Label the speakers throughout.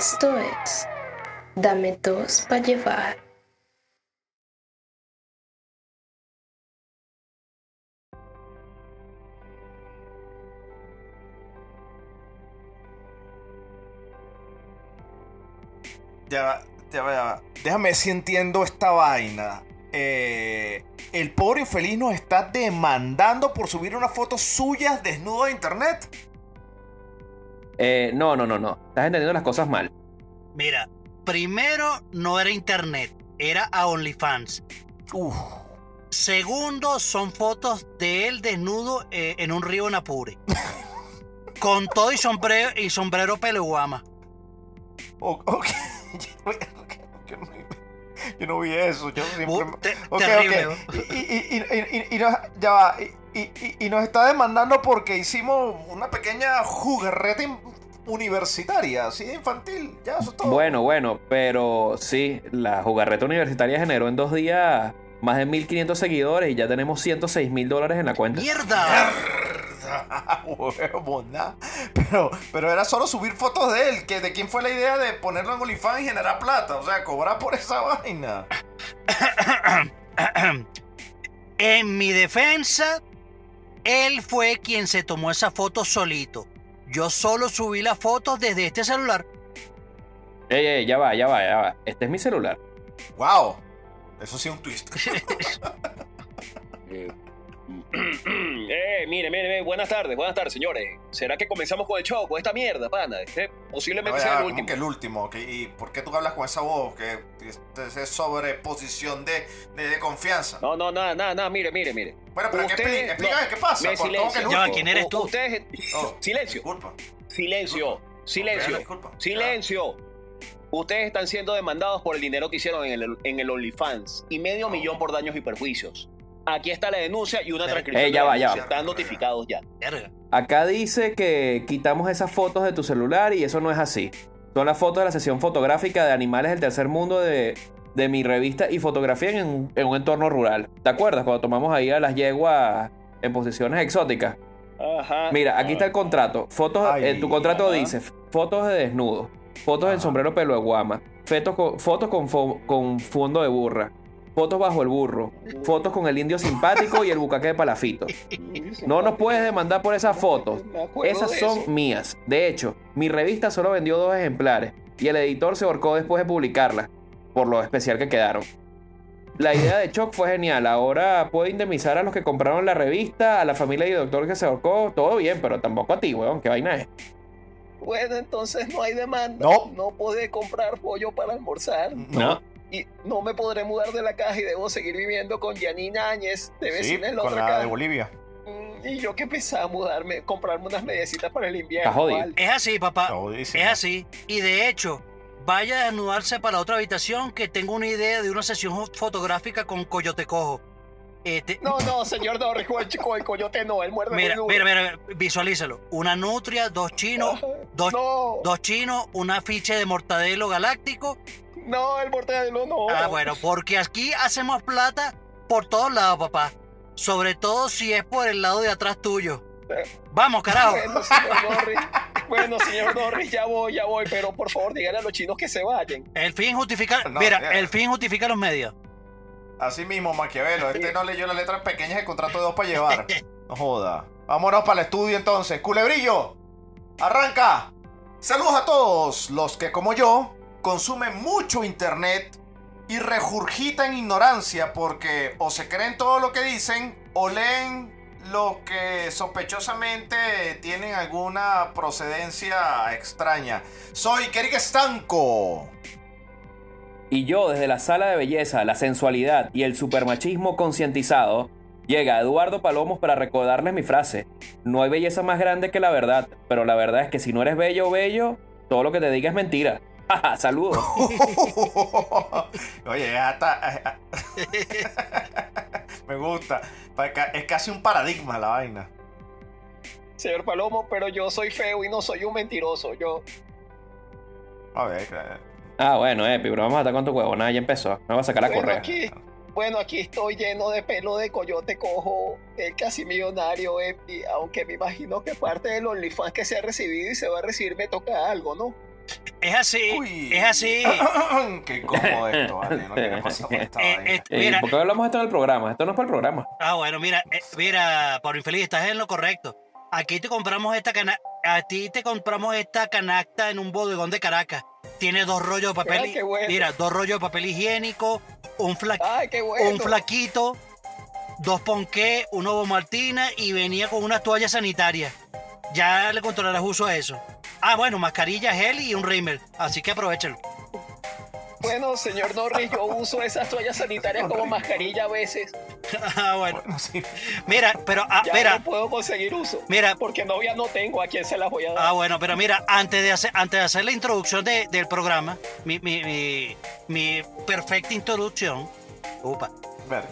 Speaker 1: Esto es Dame dos para llevar.
Speaker 2: Ya va, ya va, ya va. Déjame si entiendo esta vaina. Eh, el pobre infeliz nos está demandando por subir una foto suya desnudo a internet.
Speaker 3: Eh, no, no, no, no. Estás entendiendo las cosas mal.
Speaker 4: Mira, primero no era internet, era a OnlyFans.
Speaker 2: Uf.
Speaker 4: Segundo, son fotos de él desnudo eh, en un río en Apure. Con todo y sombrero, y sombrero peleguama.
Speaker 2: O- ok. Yo no- Yo no vi eso. Yo siempre.
Speaker 4: Uh, te-
Speaker 2: Ok,
Speaker 4: terrible.
Speaker 2: ok. Y, y- y- y- y nos, ya va. Y, y- y nos está demandando porque hicimos una pequeña jugarreta in- universitaria, así infantil. Ya, eso es todo.
Speaker 3: Bueno, bueno, pero sí, la jugarreta universitaria generó en dos días más de 1500 seguidores y ya tenemos 106 mil dólares en la cuenta.
Speaker 4: ¡Mierda!
Speaker 2: Huevona. Pero, pero era solo subir fotos de él. Que ¿De quién fue la idea de ponerlo en OnlyFans y generar plata? O sea, cobrar por esa vaina.
Speaker 4: En mi defensa, él fue quien se tomó esa foto solito. Yo solo subí las fotos desde este celular.
Speaker 3: Ey, ey, ya va, ya va, ya va. Este es mi celular.
Speaker 2: Wow. Eso sí es un twist.
Speaker 5: Eh, mire, mire, mire, buenas tardes, buenas tardes, señores. ¿Será que comenzamos con el show, con esta mierda, pana? Este posiblemente
Speaker 2: Ya,
Speaker 5: sea el
Speaker 2: ¿cómo
Speaker 5: último.
Speaker 2: que el último? ¿Y por qué tú hablas con esa voz? Que es sobreposición de, de, de confianza.
Speaker 5: No, no, nada, nada, nada, mire, mire, mire.
Speaker 2: Bueno, pero ¿qué
Speaker 5: Usted-?
Speaker 2: Explícame
Speaker 5: no,
Speaker 2: qué pasa.
Speaker 5: me
Speaker 2: ¿Por- ¿Cómo que.
Speaker 4: Ya
Speaker 2: último?
Speaker 4: ¿quién eres tú?
Speaker 5: Ustedes.
Speaker 2: Oh,
Speaker 5: Silencio,
Speaker 2: Disculpa.
Speaker 5: silencio, silencio,
Speaker 2: disculpa.
Speaker 5: silencio. Ustedes están siendo demandados por el dinero que hicieron en el, en el OnlyFans y medio
Speaker 2: Oh.
Speaker 5: millón por daños y perjuicios. Aquí está la denuncia y una transcripción.
Speaker 3: Eh, ya
Speaker 5: de la
Speaker 3: va, ya
Speaker 5: denuncia.
Speaker 2: va.
Speaker 5: Están notificados ya.
Speaker 3: Acá dice que quitamos esas fotos de tu celular y eso no es así. Son las fotos de la sesión fotográfica de animales del tercer mundo de, de mi revista y fotografía en, en un entorno rural. ¿Te acuerdas cuando tomamos ahí a las yeguas en posiciones exóticas?
Speaker 5: Ajá.
Speaker 3: Mira, aquí está el contrato. Fotos,
Speaker 2: Ay,
Speaker 3: en tu contrato
Speaker 5: ajá.
Speaker 3: dice fotos de desnudo, fotos en
Speaker 2: Ajá.
Speaker 3: sombrero pelo de guama, fotos con, fotos con, fo- con fondo de burra, fotos bajo el burro, fotos con el indio simpático y el bucaque de palafito. No nos puedes demandar por esas fotos. Esas son mías. De hecho, mi revista solo vendió dos ejemplares y el editor se ahorcó después de publicarlas, por lo especial que quedaron. La idea de Choc fue genial. Ahora puedo indemnizar a los que compraron la revista, a la familia y doctor que se ahorcó. Todo bien, pero tampoco a ti, weón. ¿Qué vaina es?
Speaker 5: Bueno, entonces no hay demanda.
Speaker 2: No.
Speaker 5: No podré comprar pollo para almorzar.
Speaker 3: No.
Speaker 5: Y no me podré mudar de la caja y debo seguir viviendo con Janina Áñez de
Speaker 2: Sí,
Speaker 5: vecina en la
Speaker 2: con
Speaker 5: otra
Speaker 2: la de. Bolivia.
Speaker 5: Mm, Y yo que pensaba mudarme, comprarme unas mediecitas para el invierno.
Speaker 4: Es así, papá.
Speaker 2: Jodidísimo.
Speaker 4: Es así. Y de hecho, vaya a desnudarse para otra habitación que tengo una idea de una sesión fo- fotográfica con Coyote Cojo. Este,
Speaker 5: No, no, señor Norris, el chico el coyote no, él muerde
Speaker 4: mira,
Speaker 5: muy duro.
Speaker 4: mira, mira, visualízalo. Una nutria, dos chinos, dos,
Speaker 5: no,
Speaker 4: dos chinos, un afiche de mortadelo galáctico.
Speaker 5: No, el mortadelo no.
Speaker 4: Ah, bueno, porque aquí hacemos plata por todos lados, papá. Sobre todo si es por el lado de atrás tuyo. Vamos, carajo.
Speaker 5: Bueno, señor Norris. Bueno, señor Norris, ya voy, ya voy, pero por favor, dígale a los chinos que se vayan.
Speaker 4: El fin justifica.
Speaker 2: No,
Speaker 4: mira,
Speaker 2: mira.
Speaker 4: el fin justifica los medios.
Speaker 2: Así mismo, Maquiavelo. Este no leyó las letras pequeñas del contrato de dos para llevar. No joda. Vámonos para el estudio entonces. Culebrillo, arranca. Saludos a todos los que, como yo, consumen mucho internet y regurgitan ignorancia porque o se creen todo lo que dicen o leen lo que sospechosamente tienen alguna procedencia extraña. Soy Kerik Estanco.
Speaker 3: Y yo, desde la sala de belleza, la sensualidad y el supermachismo concientizado, llega Eduardo Palomos para recordarles mi frase. No hay belleza más grande que la verdad, pero la verdad es que si no eres bello o bello, todo lo que te diga es mentira. Saludos.
Speaker 2: Oye, ya está. Me gusta. Es casi un paradigma la vaina.
Speaker 5: Señor Palomo, pero yo soy feo y no soy un mentiroso. Yo,
Speaker 2: A ver, claro.
Speaker 3: Ah, bueno, Epi, pero vamos a estar con tu huevo. Nada, ya empezó. Me va a sacar la
Speaker 5: bueno,
Speaker 3: correa.
Speaker 5: aquí, bueno, aquí estoy lleno de pelo de coyote cojo, el casi millonario, Epi, aunque me imagino que parte del OnlyFans que se ha recibido y se va a recibir me toca algo, ¿no?
Speaker 4: Es así,
Speaker 2: Uy.
Speaker 4: es así.
Speaker 2: Qué cómodo esto, vale. No quiero pasar por esta
Speaker 4: Eh,
Speaker 2: vaina.
Speaker 4: eh, mira,
Speaker 3: ¿Por qué hablamos esto en el programa? Esto no es para el programa.
Speaker 4: Ah, bueno, mira, eh, mira, Pablo Infeliz, estás en lo correcto. Aquí te compramos esta cana a ti te compramos esta canasta en un bodegón de Caracas. Tiene dos rollos de papel,
Speaker 6: Ay, qué bueno.
Speaker 4: mira, dos rollos de papel higiénico, un fla-
Speaker 6: Ay, qué bueno.
Speaker 4: un flaquito, dos ponqué, un ovo martina y venía con unas toallas sanitarias. Ya le controlarás uso a eso. Ah, bueno, mascarilla, gel y un rímel. Así que aprovechalo.
Speaker 6: Bueno, señor Norris, yo uso esas toallas sanitarias como mascarilla a veces.
Speaker 4: ah, bueno.
Speaker 2: Bueno, sí.
Speaker 4: Mira, pero, ah,
Speaker 6: Ya
Speaker 4: mira,
Speaker 6: no puedo conseguir uso.
Speaker 4: mira,
Speaker 6: Porque novia no tengo a quién se las voy a dar.
Speaker 4: Ah, bueno, pero mira, antes de hacer, antes de hacer la introducción de- del programa, mi, mi, mi, mi perfecta introducción, upa,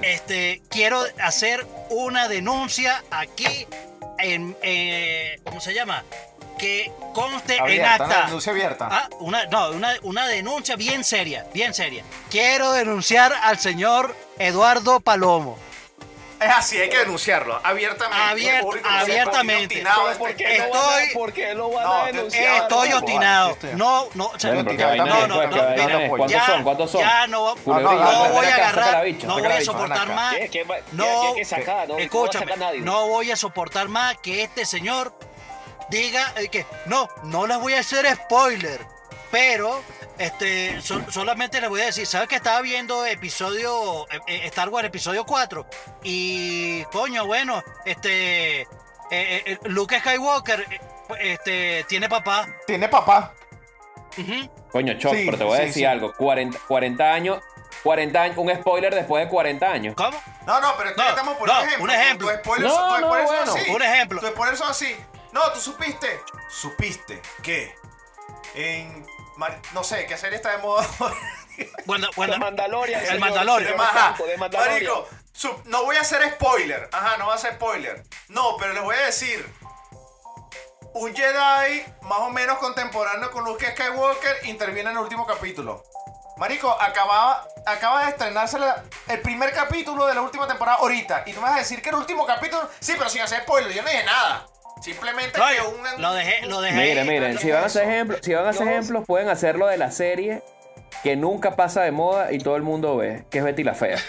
Speaker 4: este, quiero hacer una denuncia aquí en, eh, ¿cómo se llama? Que conste en acta.
Speaker 2: Denuncia abierta.
Speaker 4: Ah, una, no, una, una denuncia bien seria, bien seria. Quiero denunciar al señor Eduardo Palomo.
Speaker 2: Es así, hay que denunciarlo. Abiertamente. Sé,
Speaker 4: abiertamente.
Speaker 2: obstinado
Speaker 6: Pero ¿por qué, lo van a,
Speaker 4: Estoy-
Speaker 6: por qué lo van
Speaker 2: No,
Speaker 6: a denunciar?
Speaker 4: Estoy
Speaker 2: no,
Speaker 4: obstinado. No, no,
Speaker 2: no, no,
Speaker 3: pues,
Speaker 4: no,
Speaker 3: qué vaina
Speaker 4: mira,
Speaker 3: es. ¿Cuántos
Speaker 4: ya-
Speaker 3: son? ¿Cuántos son?
Speaker 4: Ya no,
Speaker 2: no,
Speaker 4: no voy a agarrar, no voy a soportar más.
Speaker 6: ¿Qué? ¿Qué va-
Speaker 4: No, escúchame, no voy a soportar más que este señor diga eh, que no, no les voy a hacer spoiler, pero este so- solamente les voy a decir, ¿sabes que estaba viendo episodio eh, eh, Star Wars episodio 4 y coño, bueno, este eh, eh, Luke Skywalker eh, este tiene papá.
Speaker 2: Tiene papá.
Speaker 4: Ujú.
Speaker 3: Coño, Choc,
Speaker 2: Sí,
Speaker 3: pero te voy a
Speaker 2: sí,
Speaker 3: decir
Speaker 2: sí.
Speaker 3: algo. 40, 40 años, 40 años, un spoiler después de 40 años.
Speaker 4: ¿Cómo?
Speaker 2: No, no, pero esto
Speaker 4: No,
Speaker 2: estamos poniendo
Speaker 4: no,
Speaker 2: ejemplo.
Speaker 4: un ejemplo.
Speaker 2: Tus spoilers,
Speaker 3: No,
Speaker 2: son
Speaker 3: bueno,
Speaker 2: así.
Speaker 4: un ejemplo.
Speaker 2: Tus spoilers son así. No, tú supiste. Supiste que en. Mar- No sé, ¿qué serie está de moda?
Speaker 4: Bueno, bueno,
Speaker 6: Mandalorian.
Speaker 4: El
Speaker 6: señor,
Speaker 4: Mandalorian.
Speaker 6: señor
Speaker 2: Ajá.
Speaker 6: Franco, de Mandalorian.
Speaker 2: Marico, su- no voy a hacer spoiler. Ajá, no voy a hacer spoiler. No, pero les voy a decir. Un Jedi más o menos contemporáneo con Luke Skywalker interviene en el último capítulo. Marico, acababa, acaba de estrenarse la- el primer capítulo de la última temporada ahorita. Y tú me vas a decir que el último capítulo. Sí, pero sin hacer spoiler. Yo no dije nada. Simplemente que
Speaker 4: Oye,
Speaker 2: un.
Speaker 4: lo dejé, lo dejé.
Speaker 3: Miren, miren, si van a hacer ejemplos, si van a hacer ejemplos, pueden hacerlo de la serie que nunca pasa de moda y todo el mundo ve, que es Betty la Fea.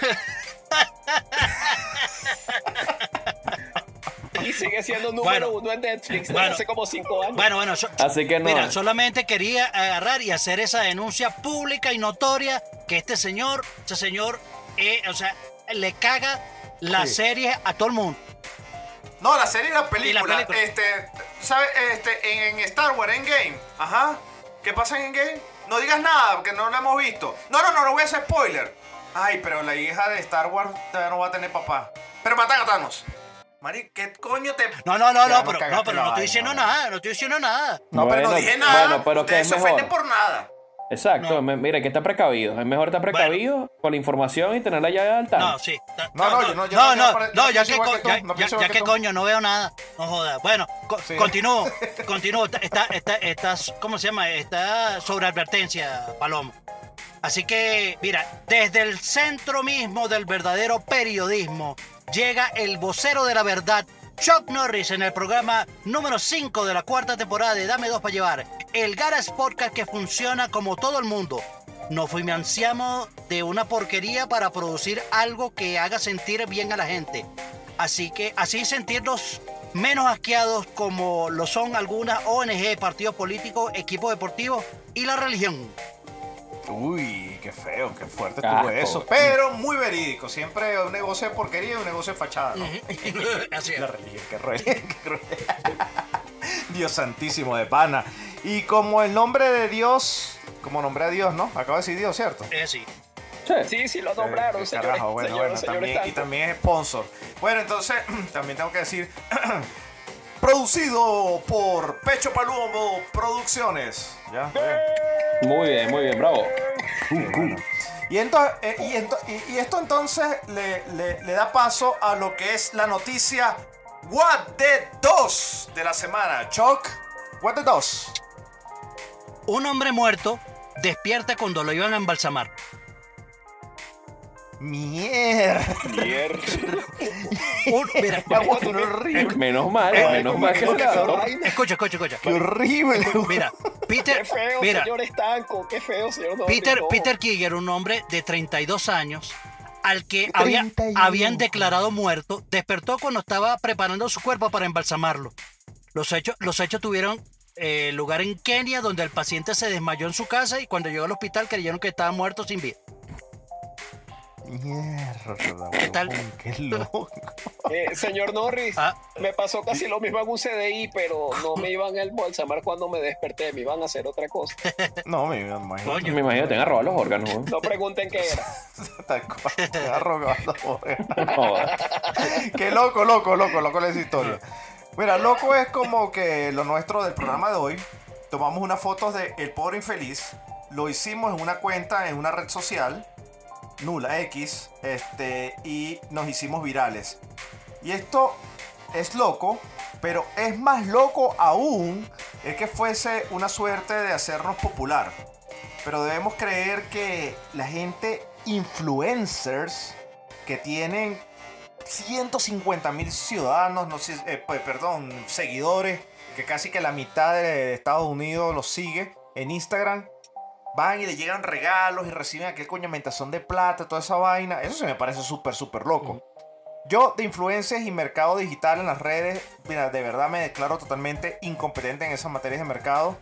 Speaker 6: Y sigue siendo número
Speaker 4: Bueno.
Speaker 6: uno en Netflix desde
Speaker 4: Bueno.
Speaker 6: hace como cinco años.
Speaker 4: Bueno, bueno, so-
Speaker 3: Así que no.
Speaker 4: mira, solamente quería agarrar y hacer esa denuncia pública y notoria que este señor, este señor, eh, o sea, le caga la
Speaker 2: Sí.
Speaker 4: serie a todo el mundo.
Speaker 2: No, la serie y la película.
Speaker 4: película.
Speaker 2: Este, ¿sabes? Este, en, en Star Wars, en Game. Ajá. ¿Qué pasa en Game? No digas nada, porque no lo hemos visto. No, no, no, no voy a hacer spoiler. Ay, pero la hija de Star Wars todavía no va a tener papá. Pero matan a Thanos. Mari, ¿qué coño te.?
Speaker 4: No, no, no,
Speaker 2: Ya
Speaker 4: no,
Speaker 2: no
Speaker 4: pero, no, pero no estoy diciendo nada, no estoy diciendo nada.
Speaker 2: No, pero no dije nada.
Speaker 3: bueno, pero ¿qué
Speaker 2: Ustedes
Speaker 3: es mejor?
Speaker 2: por nada.
Speaker 3: Exacto,
Speaker 4: No.
Speaker 3: mira, que está precavido. Es mejor estar precavido con la información y tenerla ya al tanto.
Speaker 4: No, sí.
Speaker 2: No, no, yo no- yo
Speaker 4: no,
Speaker 2: no-
Speaker 4: no,
Speaker 2: yo pare- yo
Speaker 4: no,
Speaker 2: no
Speaker 4: ya que,
Speaker 2: igual
Speaker 4: co-
Speaker 2: que tú,
Speaker 4: ya,
Speaker 2: no
Speaker 4: ya-
Speaker 2: pienso
Speaker 4: ya
Speaker 2: igual que
Speaker 4: que
Speaker 2: tú.
Speaker 4: coño, no veo nada. No joda. Bueno, co-
Speaker 2: Sí.
Speaker 4: continúo, continúo. Está, está, está, estás, ¿cómo se llama? Está sobre advertencia, Palomo. Así que, mira, desde el centro mismo del verdadero periodismo llega el vocero de la verdad, Chuck Norris, en el programa número 5 de la cuarta temporada de Dame Dos para Llevar, el Garas Podcast que funciona como todo el mundo. Nos financiamos de una porquería para producir algo que haga sentir bien a la gente. Así que así sentirnos menos asqueados como lo son algunas ONG, partidos políticos, equipos deportivos y la religión.
Speaker 2: Uy, qué feo, qué fuerte
Speaker 3: Asco.
Speaker 2: estuvo eso. Pero muy verídico. Siempre un negocio de porquería y un negocio de fachada, ¿no?
Speaker 4: Así es.
Speaker 2: La religión, qué cruel. Dios santísimo de pana. Y como el nombre de Dios, como nombre a Dios, ¿no? Acaba de decir Dios, ¿cierto?
Speaker 4: Es así.
Speaker 3: Sí.
Speaker 6: Sí, sí, lo nombraron,
Speaker 2: Eh,
Speaker 6: señores.
Speaker 2: carajo, bueno,
Speaker 6: señores,
Speaker 2: bueno,
Speaker 6: señores
Speaker 2: también, y también es sponsor. Bueno, entonces, también tengo que decir, producido por Pecho Palumbo Producciones. ¿Ya?
Speaker 3: Muy bien, muy bien, bravo.
Speaker 2: Y, ento- eh, y, ento- y- y esto entonces le, le- le da paso a lo que es la noticia What the 2 de la semana. Chuck, What the 2.
Speaker 4: Un hombre muerto despierta cuando lo iban a embalsamar.
Speaker 2: Mierda.
Speaker 6: Mierda.
Speaker 4: Mira,
Speaker 2: eres horrible.
Speaker 3: Menos mal,
Speaker 6: Ay,
Speaker 3: menos mal
Speaker 6: que
Speaker 3: que se
Speaker 4: escucha, escucha, escucha.
Speaker 2: Qué horrible.
Speaker 4: Mira, Peter,
Speaker 6: Qué feo,
Speaker 4: mira,
Speaker 6: señor estanco. Qué feo, señor
Speaker 4: Peter. Peter Kiger, un hombre de 32 años, al que había-
Speaker 2: 31.
Speaker 4: habían declarado muerto, despertó cuando estaba preparando su cuerpo para embalsamarlo. Los hechos, los hechos tuvieron eh, lugar en Kenia, donde el paciente se desmayó en su casa y cuando llegó al hospital creyeron que estaba muerto sin vida.
Speaker 2: Mierda.
Speaker 4: ¿Qué tal?
Speaker 2: Qué loco.
Speaker 6: Eh, señor Norris,
Speaker 4: Ah,
Speaker 6: me pasó casi lo mismo en un CDI, pero no me iban a embolsamar cuando me desperté, me iban a hacer otra cosa.
Speaker 2: No, me imagino.
Speaker 4: Coño.
Speaker 3: Me imagino que tengan robado los órganos. ¿no?
Speaker 6: No pregunten qué era.
Speaker 2: Joder. Qué loco, loco, loco, loco esa historia. Mira, loco es como que lo nuestro del programa de hoy. Tomamos unas fotos de El Pobre Infeliz. Lo hicimos en una cuenta, en una red social, Nula X, este, y nos hicimos virales. Y esto es loco, pero es más loco aún el que fuese una suerte de hacernos popular. Pero debemos creer que la gente influencers que tienen 150 mil ciudadanos, no sé, eh, perdón, seguidores, que casi que la mitad de Estados Unidos los sigue en Instagram, van y le llegan regalos y reciben aquel coñamentación de plata, toda esa vaina. Eso se me parece súper, súper loco. Yo de influencias y mercado digital en las redes, mira, de verdad me declaro totalmente incompetente en esas materias de mercado.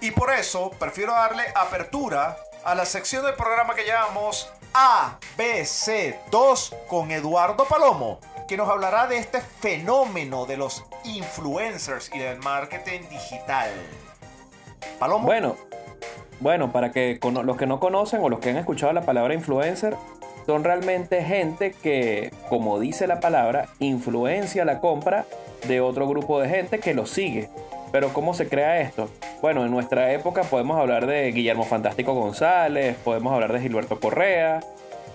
Speaker 2: Y por eso prefiero darle apertura a la sección del programa que llamamos ABC2 con Eduardo Palomo, que nos hablará de este fenómeno de los influencers y del marketing digital. Palomo.
Speaker 3: Bueno, bueno, para que los que no conocen o los que han escuchado la palabra influencer, son realmente gente que, como dice la palabra, influencia la compra de otro grupo de gente que lo sigue. Pero ¿cómo se crea esto? Bueno, en nuestra época podemos hablar de Guillermo Fantástico González, podemos hablar de Gilberto Correa,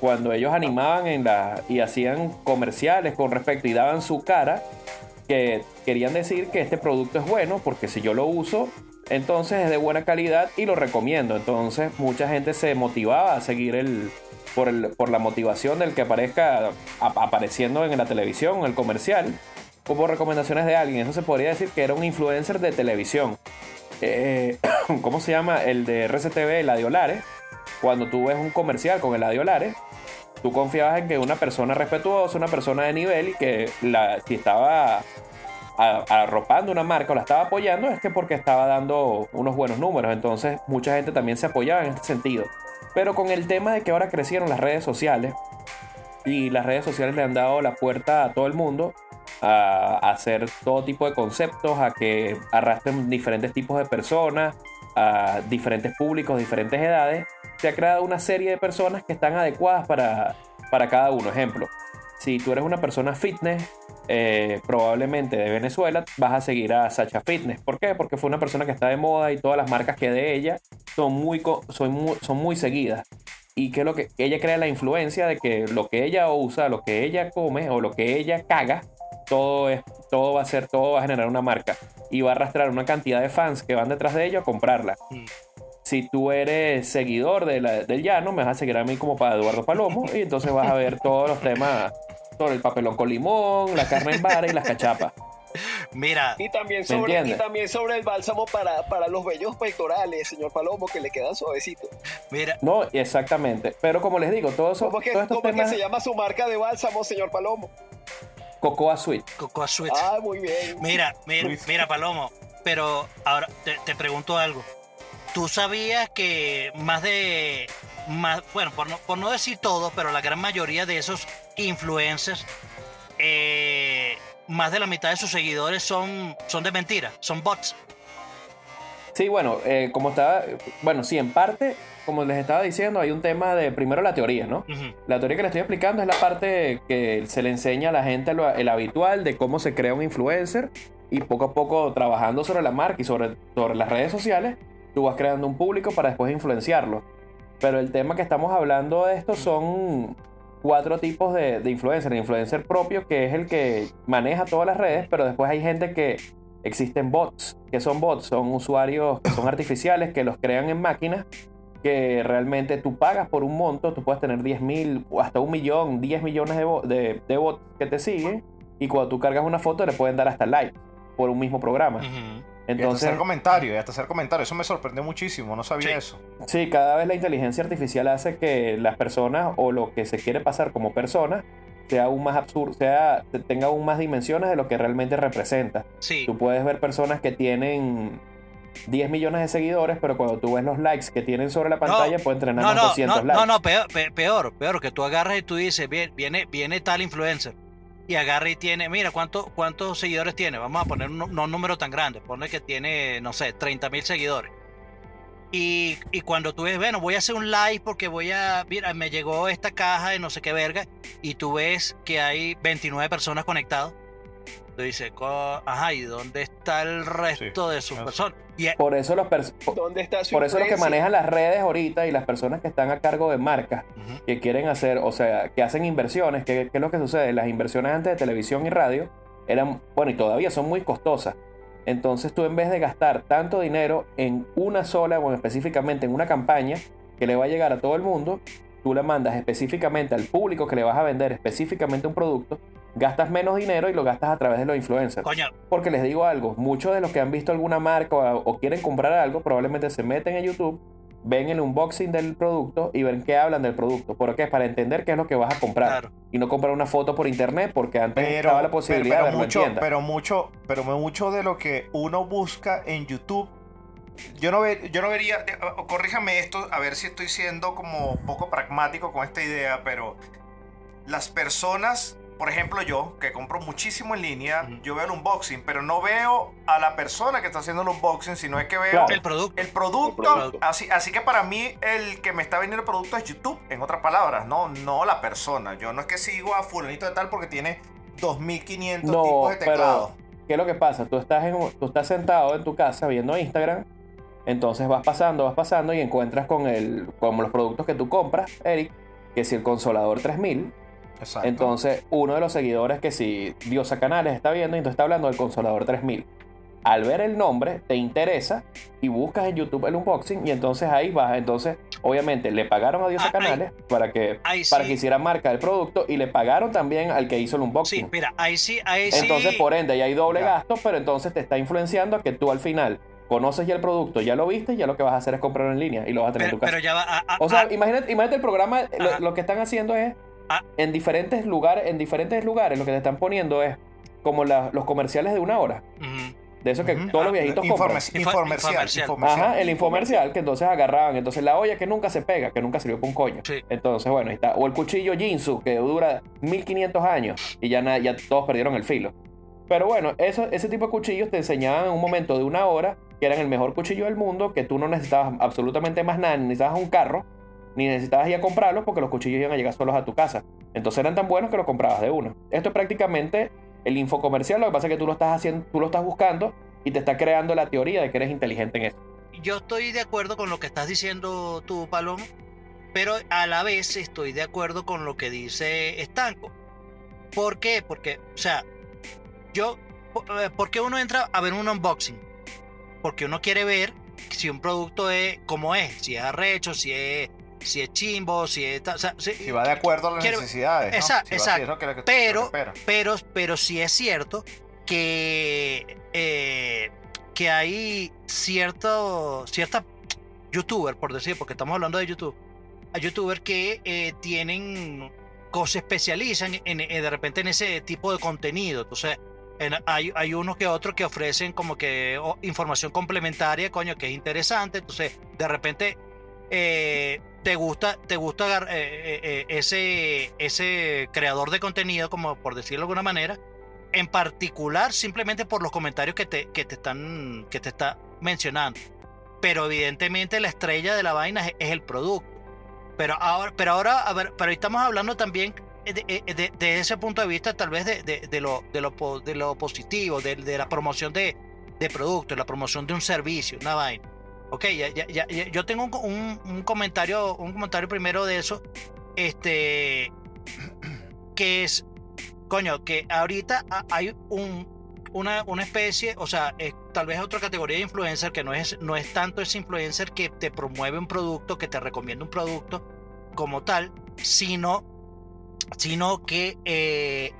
Speaker 3: cuando ellos animaban en la, y hacían comerciales con respecto y daban su cara, que querían decir que este producto es bueno porque si yo lo uso, entonces es de buena calidad y lo recomiendo. Entonces mucha gente se motivaba a seguir el por, el, por la motivación del que aparezca ap- apareciendo en la televisión, en el comercial, o por recomendaciones de alguien. Eso se podría decir que era un influencer de televisión. Eh, ¿Cómo se llama? El de RCTV, Eladio Lares. Cuando tú ves un comercial con Eladio Lares, tú confiabas en que una persona respetuosa, una persona de nivel y que la, si estaba arropando una marca o la estaba apoyando es que porque estaba dando unos buenos números. Entonces mucha gente también se apoyaba en este sentido. Pero con el tema de que ahora crecieron las redes sociales y las redes sociales le han dado la puerta a todo el mundo a, hacer todo tipo de conceptos, a que arrastren diferentes tipos de personas, a diferentes públicos, diferentes edades, se ha creado una serie de personas que están adecuadas para, para cada uno. Ejemplo, si tú eres una persona fitness, eh, probablemente de Venezuela, vas a seguir a Sacha Fitness. ¿Por qué? Porque fue una persona que está de moda y todas las marcas que de ella son muy, son muy, son muy seguidas. Y que lo que ella crea la influencia de que lo que ella usa, lo que ella come o lo que ella caga, todo, es, todo va a ser, todo va a generar una marca. Y va a arrastrar una cantidad de fans que van detrás de ella a comprarla.
Speaker 4: Mm.
Speaker 3: Si tú eres seguidor de la- del llano, me vas a seguir a mí como para Eduardo Palomo. y entonces vas a ver todos los temas sobre el papelón con limón, la carne en vara y las cachapas.
Speaker 4: Mira,
Speaker 6: Y también
Speaker 3: ¿Me
Speaker 6: sobre, y también sobre el bálsamo para, para los bellos pectorales, señor Palomo, que le quedan suavecitos.
Speaker 4: mira,
Speaker 3: No, exactamente. Pero como les digo, todo eso,
Speaker 6: ¿Cómo es que,
Speaker 3: todos estos
Speaker 6: cómo es que
Speaker 3: temas
Speaker 6: se llama su marca de bálsamo, señor Palomo?
Speaker 3: Cocoa Sweet.
Speaker 4: Cocoa Sweet.
Speaker 6: Ah, muy bien.
Speaker 4: Mira, mira, mira, Palomo, pero ahora te, te pregunto algo. ¿Tú sabías que más de, más, bueno, por no, por no decir todo, pero la gran mayoría de esos influencers, eh, más de la mitad de sus seguidores son, son de mentira, son bots?
Speaker 3: Sí, bueno, eh, como estaba, bueno, sí, en parte, como les estaba diciendo, hay un tema de primero la teoría, ¿no? La teoría que le estoy explicando es la parte que se le enseña a la gente lo- el habitual de cómo se crea un influencer y poco a poco trabajando sobre la marca y sobre, sobre las redes sociales, tú vas creando un público para después influenciarlo. Pero el tema que estamos hablando de esto son cuatro tipos de, de influencer. El influencer propio, que es el que maneja todas las redes, pero después hay gente que existen bots. que son bots? Son usuarios que son artificiales, que los crean en máquinas que realmente tú pagas por un monto, tú puedes tener 10 mil hasta un millón, 10 millones de, bo- de, de bots que te siguen y cuando tú cargas una foto le pueden dar hasta like por un mismo programa.
Speaker 2: Y hasta hacer comentarios, y hasta hacer comentarios. Eso me sorprendió muchísimo, no sabía
Speaker 4: Sí.
Speaker 2: eso.
Speaker 3: sí, cada vez la inteligencia artificial hace que las personas o lo que se quiere pasar como persona sea aún más absurdo, sea, tenga aún más dimensiones de lo que realmente representa.
Speaker 4: Sí.
Speaker 3: Tú puedes ver personas que tienen 10 millones de seguidores, pero cuando tú ves los likes que tienen sobre la pantalla, pueden tener
Speaker 4: No,
Speaker 3: más
Speaker 4: no,
Speaker 3: 200
Speaker 4: no,
Speaker 3: likes.
Speaker 4: no, no, peor, pe- peor, peor, que tú agarras y tú dices, "Bien, viene, viene tal influencer. Y agarra y tiene, mira, ¿cuánto, ¿cuántos seguidores tiene? Vamos a poner un, no un número tan grande, pone que tiene, no sé, 30 mil seguidores. Y, y cuando tú ves, bueno, voy a hacer un live porque voy a, mira, me llegó esta caja de no sé qué verga, y tú ves que hay 29 personas conectadas. "Co- ajá, ¿y dónde está el resto de sus personas? Y,
Speaker 3: Por eso los pers- por-
Speaker 6: ¿Dónde está su
Speaker 3: por eso los que manejan las redes ahorita y las personas que están a cargo de marcas que quieren hacer, o sea, que hacen inversiones, ¿qué, qué es lo que sucede? Las inversiones antes de televisión y radio eran, bueno, y todavía son muy costosas. Entonces tú en vez de gastar tanto dinero en una sola, o específicamente en una campaña que le va a llegar a todo el mundo, tú la mandas específicamente al público que le vas a vender específicamente un producto, gastas menos dinero y lo gastas a través de los influencers.
Speaker 4: coño,
Speaker 3: Porque les digo algo, muchos de los que han visto alguna marca o, o quieren comprar algo probablemente se meten en YouTube, ven el unboxing del producto y ven qué hablan del producto. ¿Por qué? Para entender qué es lo que vas a comprar.
Speaker 4: claro.
Speaker 3: Y no comprar una foto por internet porque antes
Speaker 2: Pero,
Speaker 3: estaba la posibilidad
Speaker 2: pero,
Speaker 3: de
Speaker 2: pero
Speaker 3: en
Speaker 2: mucho,
Speaker 3: tienda.
Speaker 2: pero mucho, pero mucho de lo que uno busca en YouTube, yo no, ve- yo no vería, corríjame esto, a ver si estoy siendo como poco pragmático con esta idea, pero las personas, por ejemplo yo, que compro muchísimo en línea, yo veo el unboxing, pero no veo a la persona que está haciendo el unboxing, sino es que veo
Speaker 3: Claro.
Speaker 4: El producto.
Speaker 2: el producto,
Speaker 6: El producto.
Speaker 2: Así, así que para mí el que me está vendiendo el producto es YouTube, en otras palabras, no, no la persona. Yo no es que sigo a fulanito de tal porque tiene 2500
Speaker 3: No,
Speaker 2: tipos de teclado.
Speaker 3: pero ¿qué es lo que pasa? Tú estás, en, tú estás sentado en tu casa viendo Instagram, entonces vas pasando, vas pasando y encuentras con el, como los productos que tú compras, Eric, que si el consolador 3000,
Speaker 2: Exacto.
Speaker 3: Entonces, uno de los seguidores que si Diosa Canales está viendo, y entonces está hablando del Consolador 3000. Al ver el nombre, te interesa y buscas en YouTube el unboxing y entonces ahí vas. Entonces, obviamente, le pagaron a Diosa
Speaker 4: Ah, ahí-
Speaker 3: Canales para que, para
Speaker 4: sí.
Speaker 3: que hiciera marca del producto y le pagaron también al que hizo el
Speaker 4: Sí,
Speaker 3: unboxing.
Speaker 4: mira, ahí sí, ahí sí.
Speaker 3: entonces, por ende, ya hay doble
Speaker 2: Ya.
Speaker 3: gasto, pero entonces te está influenciando a que tú al final conoces ya el producto, ya lo viste y ya lo que vas a hacer es comprarlo en línea y lo vas a tener
Speaker 4: pero,
Speaker 3: en tu casa.
Speaker 4: pero ya va. a- a-
Speaker 3: O sea,
Speaker 4: a-
Speaker 3: imagínate, imagínate el programa, lo que están haciendo es
Speaker 4: Ah.
Speaker 3: en diferentes lugares, en diferentes lugares lo que te están poniendo es como la- los comerciales de una hora, de eso que todos los
Speaker 4: Ah,
Speaker 3: viejitos
Speaker 2: Informe-
Speaker 3: compran.
Speaker 4: Info-
Speaker 2: infomercial,
Speaker 4: infomercial.
Speaker 2: infomercial.
Speaker 3: Ajá, el infomercial que entonces agarraban, entonces la olla que nunca se pega, que nunca sirvió para un coño.
Speaker 4: Sí.
Speaker 3: Entonces, bueno, ahí está. O el cuchillo Jinsu, que dura 1500 años y ya, na- ya todos perdieron el filo. Pero bueno, eso, ese tipo de cuchillos te enseñaban en un momento de una hora que eran el mejor cuchillo del mundo, que tú no necesitabas absolutamente más nada, ni necesitabas un carro, ni necesitabas ir a comprarlos porque los cuchillos iban a llegar solos a tu casa. Entonces eran tan buenos que los comprabas de uno. Esto es prácticamente el infocomercial, lo que pasa es que tú lo estás haciendo, tú lo estás buscando y te está creando la teoría de que eres inteligente en eso.
Speaker 4: Yo estoy de acuerdo con lo que estás diciendo tú, Palomo, pero a la vez estoy de acuerdo con lo que dice Estanco. ¿Por qué? Porque, o sea, yo, eh, ¿por qué uno entra a ver un unboxing? Porque uno quiere ver si un producto es como es, si es arrecho, si es, si es chimbo, si es... o sea, si-
Speaker 2: Si va de acuerdo a las
Speaker 4: quiero-
Speaker 2: necesidades. ¿no?
Speaker 4: Exacto,
Speaker 2: Si que- que-
Speaker 4: Pero- pero, pero sí es cierto que, eh, que hay cierto, cierta youtuber, por decir, porque estamos hablando de YouTube, hay youtubers que eh, tienen, se especializan en, en- de repente en ese tipo de contenido. Entonces, en- hay, hay unos que otros que ofrecen como que información complementaria, coño, que es interesante. Entonces, de repente, eh, te gusta, te gusta eh, eh, eh, ese, ese creador de contenido, como por decirlo de alguna manera, en particular simplemente por los comentarios que te, que te están, que te está mencionando. Pero evidentemente la estrella de la vaina es, el producto. Pero ahora, pero ahora, a ver, pero estamos hablando también de, de- ese punto de vista, tal vez de, de- lo, lo, lo positivo, de, de la promoción de, de productos, la promoción de un servicio, una vaina. Ok, ya, ya, ya- yo tengo un, un- un comentario, un comentario primero de eso, este, que es, coño, que ahorita ha- hay un, una, una especie, o sea, tal vez otra categoría de influencer que no es, no es tanto ese influencer que te promueve un producto, que te recomienda un producto como tal, sino, sino que eh,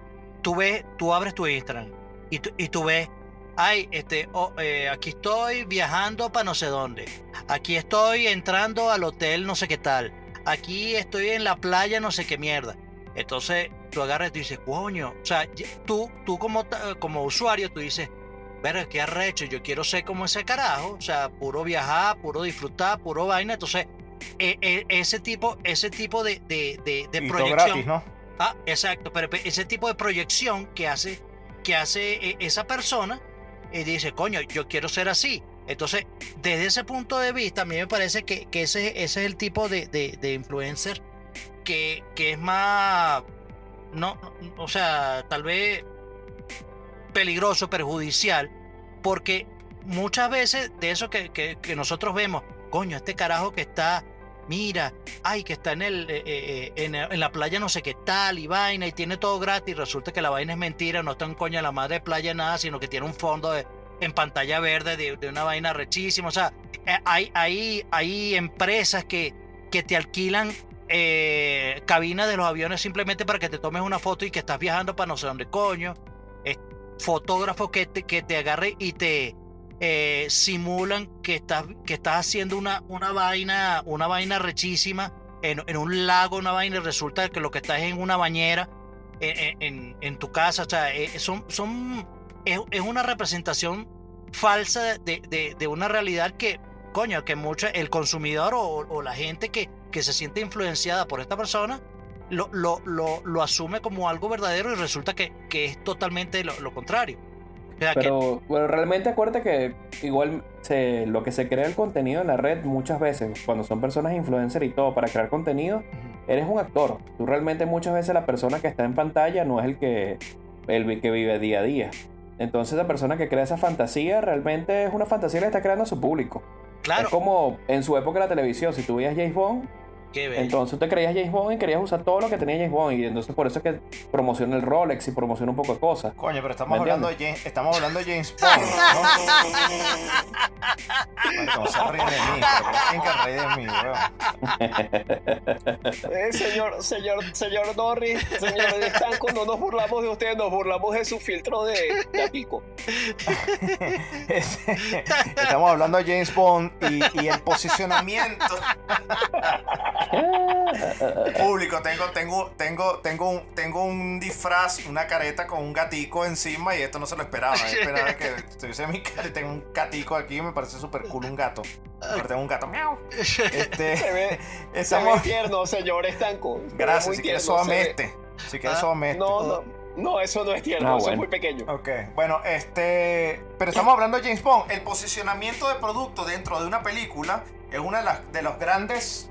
Speaker 4: tú ves, tú abres tu Instagram y tú, y tú ves, ay, este, oh, eh, aquí estoy viajando para no sé dónde, aquí estoy entrando al hotel no sé qué tal, aquí estoy en la playa no sé qué mierda. Entonces tú agarras y tú dices, coño, o sea, tú, tú como, como usuario, tú dices, verga, qué arrecho, yo quiero ser como ese carajo, o sea, puro viajar, puro disfrutar, puro vaina, entonces, e- e- ese tipo, ese tipo de, de, de, de
Speaker 2: Y todo
Speaker 4: proyección.
Speaker 2: gratis, ¿no?
Speaker 4: Ah, exacto, pero pe- ese tipo de proyección que hace, que hace eh, esa persona, y dice, coño, yo quiero ser así. Entonces, desde ese punto de vista, a mí me parece que, que ese, ese es el tipo de, de, influencer que, que es más, no, o sea, tal vez peligroso, perjudicial, porque muchas veces de eso que, que- que nosotros vemos, coño, este carajo que está, mira, ay, que está en, el, eh, eh, en, en la playa no sé qué tal y vaina y tiene todo gratis, resulta que la vaina es mentira, no está en coño la madre de playa nada, sino que tiene un fondo en pantalla verde de, una vaina rechísima, o sea, eh, hay, hay, empresas que, que te alquilan eh, cabinas de los aviones simplemente para que te tomes una foto y que estás viajando para no sé dónde coño. Eh, fotógrafos que te, que te agarren y te eh, simulan que estás, que estás haciendo una, una vaina, una vaina rechísima en, un lago, una vaina, y resulta que lo que estás es en una bañera en, en- tu casa. O sea, eh, son, son, es, es una representación falsa de, de- de una realidad que, coño, que mucho el consumidor o, o la gente que, que se siente influenciada por esta persona lo, lo, lo, lo asume como algo verdadero y resulta que, que es totalmente lo contrario.
Speaker 3: Pero, pero realmente acuérdate que igual se, lo que se crea el contenido en la red muchas veces, cuando son personas influencers y todo, para crear contenido, eres un actor. Tú realmente muchas veces la persona que está en pantalla no es el que, el que vive día a día. Entonces la persona que crea esa fantasía realmente es una fantasía que le está creando a su público.
Speaker 4: claro,
Speaker 3: Es como en su época de la televisión, si tú veías James Bond,
Speaker 4: qué bello.
Speaker 3: entonces te creías James Bond y querías usar todo lo que tenía James Bond. Y entonces por eso es que promociona el Rolex y promociona un poco de cosas.
Speaker 2: Coño, pero estamos
Speaker 3: ¿Me
Speaker 2: hablando, de James, estamos hablando de James Bond, ¿no? Marico, no se ríen de mí, pero tienen que reír de mí, weón.
Speaker 6: Eh, señor, señor, señor Norris, señor de Estanco, no nos burlamos de usted, nos burlamos de su filtro de, de pico.
Speaker 2: Estamos hablando de James Bond y, y el posicionamiento público. Tengo, tengo, tengo, tengo, un, tengo un disfraz, una careta con un gatico encima y esto no se lo esperaba. Esperaba que tuviese mi cara y tengo un gatico aquí y me parece súper cool un gato. Aparte tengo un gato. Miau. Este,
Speaker 6: Se ve, se ve
Speaker 2: estamos.
Speaker 6: tierno, señor Estanco. Se
Speaker 2: Gracias, si quieres
Speaker 6: ve-
Speaker 2: este. Si quieres
Speaker 4: Ah,
Speaker 2: este.
Speaker 6: No, no, no, eso no es tierno,
Speaker 3: Ah,
Speaker 6: eso
Speaker 3: bueno.
Speaker 6: es muy pequeño.
Speaker 2: Ok, bueno, este. Pero estamos hablando de James Bond. El posicionamiento de producto dentro de una película es una de, las, de los grandes.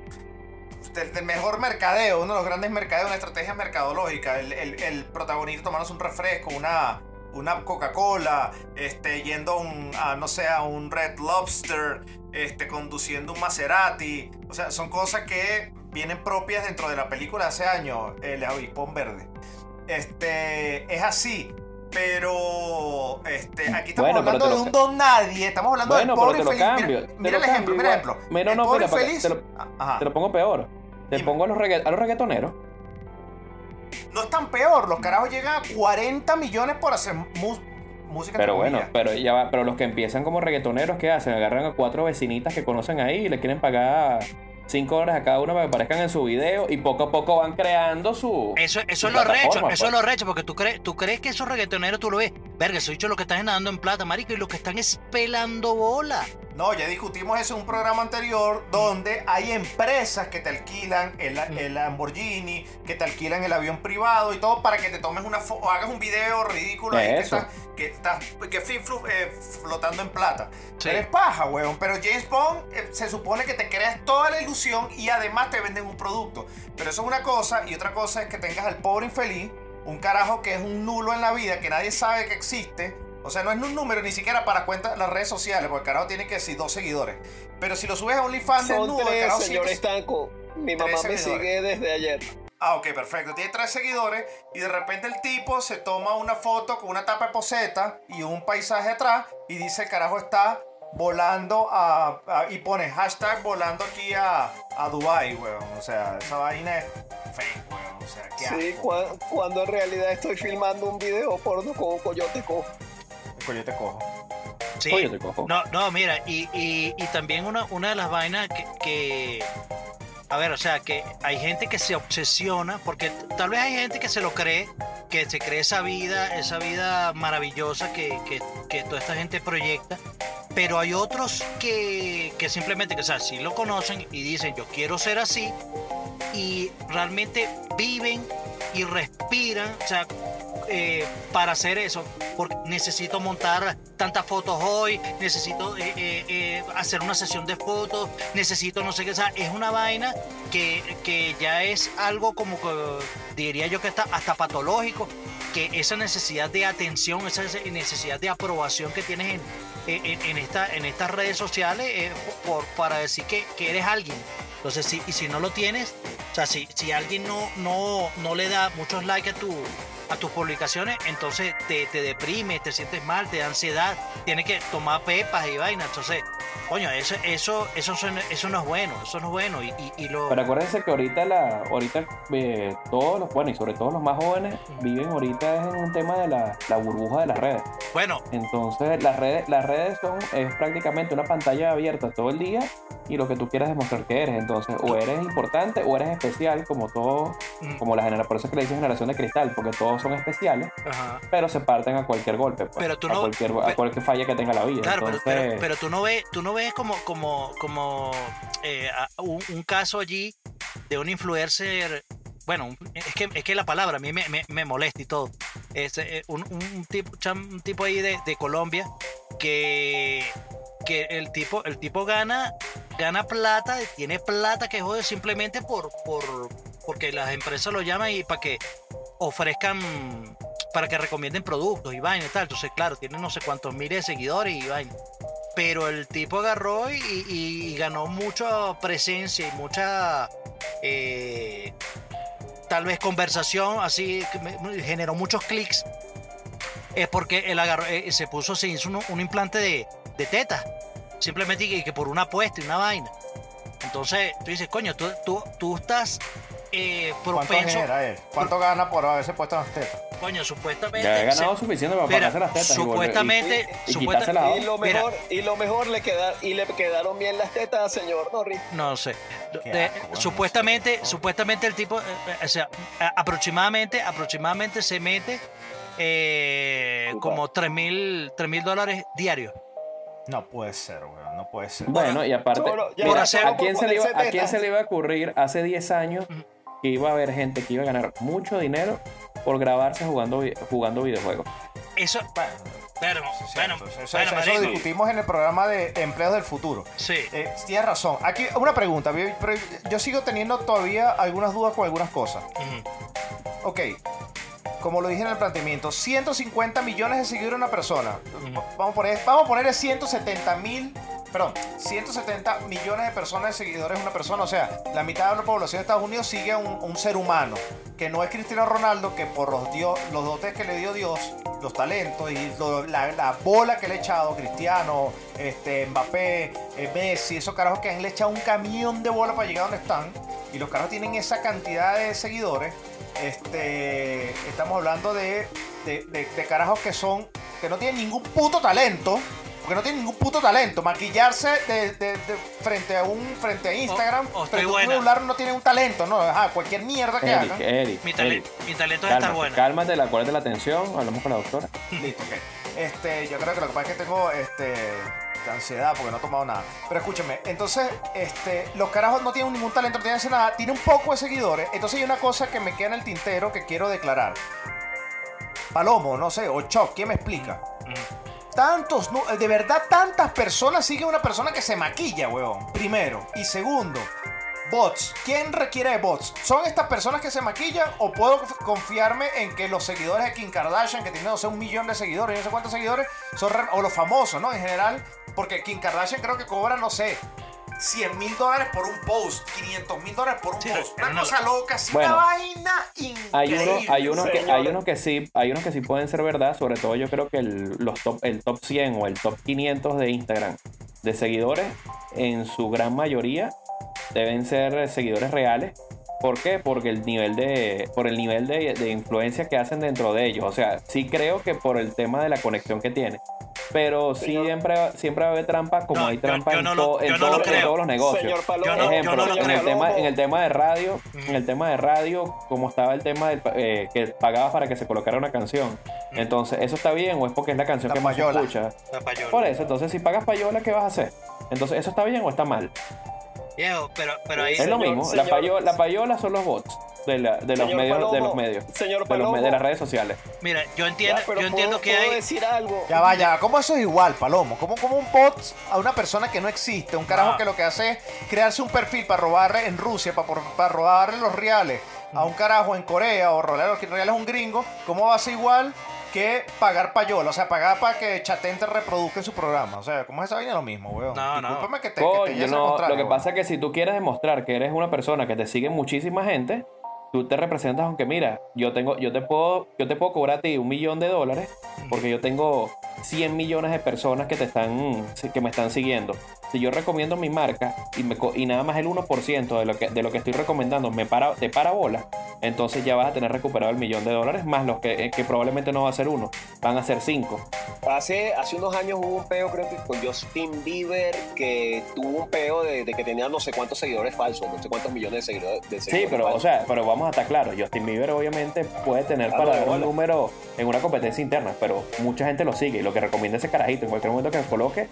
Speaker 2: Del, mejor mercadeo, uno de los grandes mercadeos, una estrategia mercadológica. El, el, protagonista tomándose un refresco, una, una Coca-Cola, este, yendo a, no sé, a un Red Lobster, este, conduciendo un Maserati. O sea, son cosas que vienen propias dentro de la película hace años, el avispón verde. Este, es así. Pero este, aquí estamos
Speaker 3: Bueno,
Speaker 2: hablando de un don nadie. Estamos hablando
Speaker 3: Bueno,
Speaker 2: del pobre
Speaker 3: pero te lo cambio,
Speaker 2: Mira, el ejemplo, mira el ejemplo.
Speaker 3: Mira,
Speaker 2: el
Speaker 3: no,
Speaker 2: pobre
Speaker 3: mira,
Speaker 2: infeliz.
Speaker 3: te lo-. Te lo pongo peor. Te pongo a los, regga- a los reggaetoneros.
Speaker 2: No es tan peor. Los carajos llegan a 40 millones por hacer música.
Speaker 3: Pero bueno,
Speaker 2: comillas.
Speaker 3: pero ya va, pero los que empiezan como reggaetoneros, ¿qué hacen? Agarran a cuatro vecinitas que conocen ahí y le quieren pagar 5 dólares a cada una para que aparezcan en su video y poco a poco van creando su.
Speaker 4: Eso, eso es lo recho, eso es
Speaker 3: pues.
Speaker 4: lo recho, porque tú crees, tú crees que esos reggaetoneros tú lo ves, verga, esos dicho lo que están ganando en plata, marico, y lo que están es pelando bola.
Speaker 2: No, ya discutimos eso en un programa anterior donde hay empresas que te alquilan el, el Lamborghini, que te alquilan el avión privado y todo para que te tomes una foto o hagas un video ridículo ahí que
Speaker 3: Eso.
Speaker 2: estás, que estás que eh, flotando en plata.
Speaker 4: Sí.
Speaker 2: Eres paja, weón. Pero James Bond eh, se supone que te creas toda la ilusión y además te venden un producto. Pero eso es una cosa y otra cosa es que tengas al pobre infeliz, un carajo que es un nulo en la vida, que nadie sabe que existe. O sea, no es un número ni siquiera para cuentas las redes sociales, porque el carajo tiene que decir dos seguidores. Pero si lo subes a OnlyFans desnudo, el
Speaker 6: tres,
Speaker 2: carajo
Speaker 6: señor
Speaker 2: sigue-
Speaker 6: Estanco. Mi mamá me
Speaker 2: seguidores.
Speaker 6: sigue desde ayer.
Speaker 2: Ah, ok, perfecto. Tiene tres seguidores y de repente el tipo se toma una foto con una tapa de poseta y un paisaje atrás y dice el carajo está volando a, a- y pone hashtag volando aquí a, a Dubai, weón. O sea, esa vaina es fake, weón. O sea, qué
Speaker 5: Sí,
Speaker 2: asco.
Speaker 5: cuando en realidad estoy filmando un video porno con coyote cojo.
Speaker 2: Coño, te cojo.
Speaker 4: Sí.
Speaker 3: Oye, te cojo.
Speaker 4: No, no, mira, y, y, y también una, una de las vainas que, que- A ver, o sea, que hay gente que se obsesiona, porque tal vez hay gente que se lo cree, que se cree esa vida, esa vida maravillosa que, que, toda esta gente proyecta, pero hay otros que, que simplemente, o sea, sí lo conocen y dicen, yo quiero ser así, y realmente viven y respiran, o sea, eh, para hacer eso, porque necesito montar tantas fotos hoy, necesito eh, eh, eh, hacer una sesión de fotos, necesito no sé qué, o sea, es una vaina que, que ya es algo como que diría yo que está hasta patológico, que esa necesidad de atención, esa necesidad de aprobación que tienes en, en, en esta, en estas redes sociales es por, para decir que, que eres alguien. Entonces, si, y si no lo tienes, o sea, si, si alguien no, no, no le da muchos likes a tu a tus publicaciones, entonces te, te deprime, te sientes mal, te da ansiedad, tienes que tomar pepas y vainas. Entonces, coño, eso, eso, eso, eso no es bueno, eso no es bueno. Y, y, y lo.
Speaker 3: Pero acuérdense que ahorita, la, ahorita eh, todos los, bueno, y sobre todo los más jóvenes, viven ahorita en un tema de la, la burbuja de las redes.
Speaker 4: Bueno,
Speaker 3: Entonces, las redes, las redes son es prácticamente una pantalla abierta todo el día y lo que tú quieras demostrar que eres. Entonces, o eres importante o eres especial, como todo,
Speaker 4: mm,
Speaker 3: como la generación, por eso es que le dicen generación de cristal, porque todos son especiales,
Speaker 4: ajá.
Speaker 3: pero se parten a cualquier golpe, pues,
Speaker 4: Pero tú
Speaker 3: a,
Speaker 4: no-
Speaker 3: cualquier, a cualquier falla que tenga la vida.
Speaker 4: Claro, pero,
Speaker 3: Entonces,
Speaker 4: pero, pero tú no ves, tú no ves como, como, como eh, un, caso allí de un influencer. Bueno, es que, es que la palabra a mí me, me- me molesta y todo. Es eh, un, tipo, un tipo ahí de, de Colombia que, que el tipo, el tipo gana, gana plata, tiene plata que jode simplemente por, por porque las empresas lo llaman y para que ofrezcan para que recomienden productos y vaina y tal. Entonces, claro, tiene no sé cuántos miles de seguidores y vaina. Pero el tipo agarró y, y- y ganó mucha presencia y mucha eh, tal vez conversación, así generó muchos clics. Es porque él agarró, eh, se puso, se hizo un, un implante de, de teta. Simplemente y que por una apuesta y una vaina. Entonces, tú dices, coño, tú, tú, tú estás eh,
Speaker 2: ¿Cuánto
Speaker 4: propenso.
Speaker 2: genera él? ¿Cuánto gana por haberse puesto en las tetas?
Speaker 4: Coño, supuestamente.
Speaker 3: ya he ganado
Speaker 4: se-
Speaker 3: suficiente para
Speaker 4: Mira,
Speaker 3: las tetas. y volver- y-
Speaker 4: supuestamente,
Speaker 3: y
Speaker 4: supuesta-
Speaker 3: quitarse la
Speaker 5: Y lo
Speaker 4: Mira.
Speaker 5: mejor, y lo mejor le queda, y le quedaron bien las tetas al señor Norris.
Speaker 4: No sé. De-
Speaker 2: asco,
Speaker 4: supuestamente, supuestamente el tipo, eh, eh, o sea, aproximadamente, aproximadamente se mete eh, como 3 mil dólares diarios.
Speaker 2: No puede ser, weón. No puede ser.
Speaker 3: Bueno, y aparte,
Speaker 5: Solo- ya,
Speaker 3: mira,
Speaker 4: por hacer-
Speaker 3: ¿a, quién se le iba, ¿a quién se le iba a ocurrir hace 10 años que iba a haber gente que iba a ganar mucho dinero por grabarse jugando, jugando videojuegos?
Speaker 4: Eso,
Speaker 2: Bueno, es
Speaker 4: bueno,
Speaker 2: cierto. Eso- eso,
Speaker 4: bueno,
Speaker 2: eso lo discutimos en el programa de Empleos del Futuro.
Speaker 4: Sí.
Speaker 2: Eh, tienes razón. Aquí, una pregunta. pero Yo sigo teniendo todavía algunas dudas con algunas cosas.
Speaker 4: Ujú.
Speaker 2: Ok. Como lo dije en el planteamiento, 150 millones de seguidores una persona. Vamos a poner, vamos a poner 170 mil, perdón, 170 millones de personas de seguidores una persona. O sea, la mitad de la población de Estados Unidos sigue a un, ser humano, que no es Cristiano Ronaldo, que por los, dio- los dotes que le dio Dios, los talentos y la bola que le ha echado Cristiano, este, Mbappé, eh, Messi, esos carajos que han le echado un camión de bola para llegar a donde están. Y los carajos tienen esa cantidad de seguidores. Este, estamos hablando de, de, de- de carajos que son, que no tienen ningún puto talento. Porque no tienen ningún puto talento. Maquillarse de, de- de- frente a un frente a Instagram,
Speaker 4: o
Speaker 2: frente a un celular no tiene un talento, no, ajá, cualquier mierda que
Speaker 3: Eric,
Speaker 2: hagan.
Speaker 3: Eric,
Speaker 4: Mi, tale-
Speaker 3: Eric,
Speaker 4: mi talento es estar
Speaker 3: cálmate,
Speaker 4: buena.
Speaker 3: cálmate, la cuál de la atención, hablamos con la doctora.
Speaker 2: Listo, ok. Este, yo creo que lo que pasa es que tengo este, ansiedad porque no he tomado nada. Pero escúchame, entonces, este, los carajos no tienen ningún talento, no tienen nada, tienen un poco de seguidores. Entonces hay una cosa que me queda en el tintero que quiero declarar. Palomo, no sé, o Choc, ¿quién me explica? Tantos, de verdad tantas personas siguen una persona que se maquilla, weón. Primero. Y segundo, bots. ¿Quién requiere de bots? ¿Son estas personas que se maquillan o puedo confiarme en que los seguidores de Kim Kardashian, que tiene, no sé, un millón de seguidores, no sé cuántos seguidores, son o los famosos, ¿no? En general, porque Kim Kardashian creo que cobra, no sé, 100 mil dólares por un post, 500 mil dólares por un
Speaker 4: Sí,
Speaker 2: post. Una
Speaker 4: no-
Speaker 2: cosa loca, así,
Speaker 3: Bueno.
Speaker 2: una vaina
Speaker 3: Hay
Speaker 2: increíble.
Speaker 3: unos, hay unos que, hay unos que sí, hay unos que sí pueden ser verdad, sobre todo yo creo que el, los top, el top 100 o el top 500 de Instagram de seguidores, en su gran mayoría deben ser seguidores reales. ¿Por qué? Porque el nivel de, por el nivel de, de influencia que hacen dentro de ellos. O sea, sí creo que por el tema de la conexión que tiene. Pero sí
Speaker 5: Señor.
Speaker 3: siempre, siempre va a haber trampa, como
Speaker 4: No,
Speaker 3: hay trampa
Speaker 4: yo
Speaker 3: en,
Speaker 4: no lo-
Speaker 3: to- en
Speaker 4: no
Speaker 3: todos los negocios.
Speaker 5: Palomo,
Speaker 4: Yo
Speaker 3: Ejemplo,
Speaker 4: yo no lo
Speaker 3: en, el tema, en el tema de radio, en el tema de radio, como estaba el tema del, eh, que pagabas para que se colocara una canción. Entonces, ¿eso está bien o es porque es la canción
Speaker 2: La
Speaker 3: que más se escucha?
Speaker 4: La payola.
Speaker 3: Por eso, entonces, si pagas payola, ¿qué vas a hacer? Entonces, ¿eso está bien o está mal?
Speaker 4: Viejo, pero, pero ahí.
Speaker 3: es lo
Speaker 5: señor,
Speaker 3: mismo. la,
Speaker 5: señor.
Speaker 3: payola, la payola son los bots de, la- de los medios, de los medios,
Speaker 5: señor
Speaker 3: de, los las redes sociales.
Speaker 4: Mira, yo
Speaker 5: Ya,
Speaker 4: entiendo,
Speaker 5: pero
Speaker 4: yo entiendo
Speaker 5: ¿puedo-
Speaker 4: que
Speaker 5: puedo
Speaker 4: hay.
Speaker 5: decir algo.
Speaker 2: Ya vaya, ¿cómo eso es igual, Palomo? ¿Cómo, cómo un bot a una persona que no existe? Un carajo
Speaker 4: No.
Speaker 2: que lo que hace es crearse un perfil para robarle en Rusia, para, para robarle los reales a un carajo en Corea o robarle los reales a un gringo. ¿Cómo va a ser igual que pagar payola? O sea, pagar para que Chatén te reproduzca en su programa. O sea, ¿cómo es esa vaina lo mismo, weón?
Speaker 4: No, no.
Speaker 2: Discúlpame que te, que te
Speaker 3: Coño,
Speaker 2: al
Speaker 3: no, lo que
Speaker 2: weón.
Speaker 3: pasa es que si tú quieres demostrar que eres una persona que te sigue muchísima gente, tú te representas aunque mira, yo tengo, yo te puedo, yo te puedo cobrar a ti un millón de dólares porque yo tengo 100 millones de personas que te están, que me están siguiendo. Si yo recomiendo mi marca y, me, co- y nada más el 1% de lo que, de lo que estoy recomendando me para, te para bola, entonces ya vas a tener recuperado el millón de dólares más los que, eh, que probablemente no va a ser uno, van a ser cinco.
Speaker 5: Hace, hace unos años hubo un peo, creo que con Justin Bieber, que tuvo un peo de, de que tenía no sé cuántos seguidores falsos, no sé cuántos millones de seguidores, de
Speaker 3: Sí,
Speaker 5: seguidores
Speaker 3: pero, o sea, pero vamos a estar claros. Justin Bieber obviamente puede tener para dar un número en una competencia interna, pero mucha gente lo sigue y lo que recomienda ese carajito en cualquier momento que coloque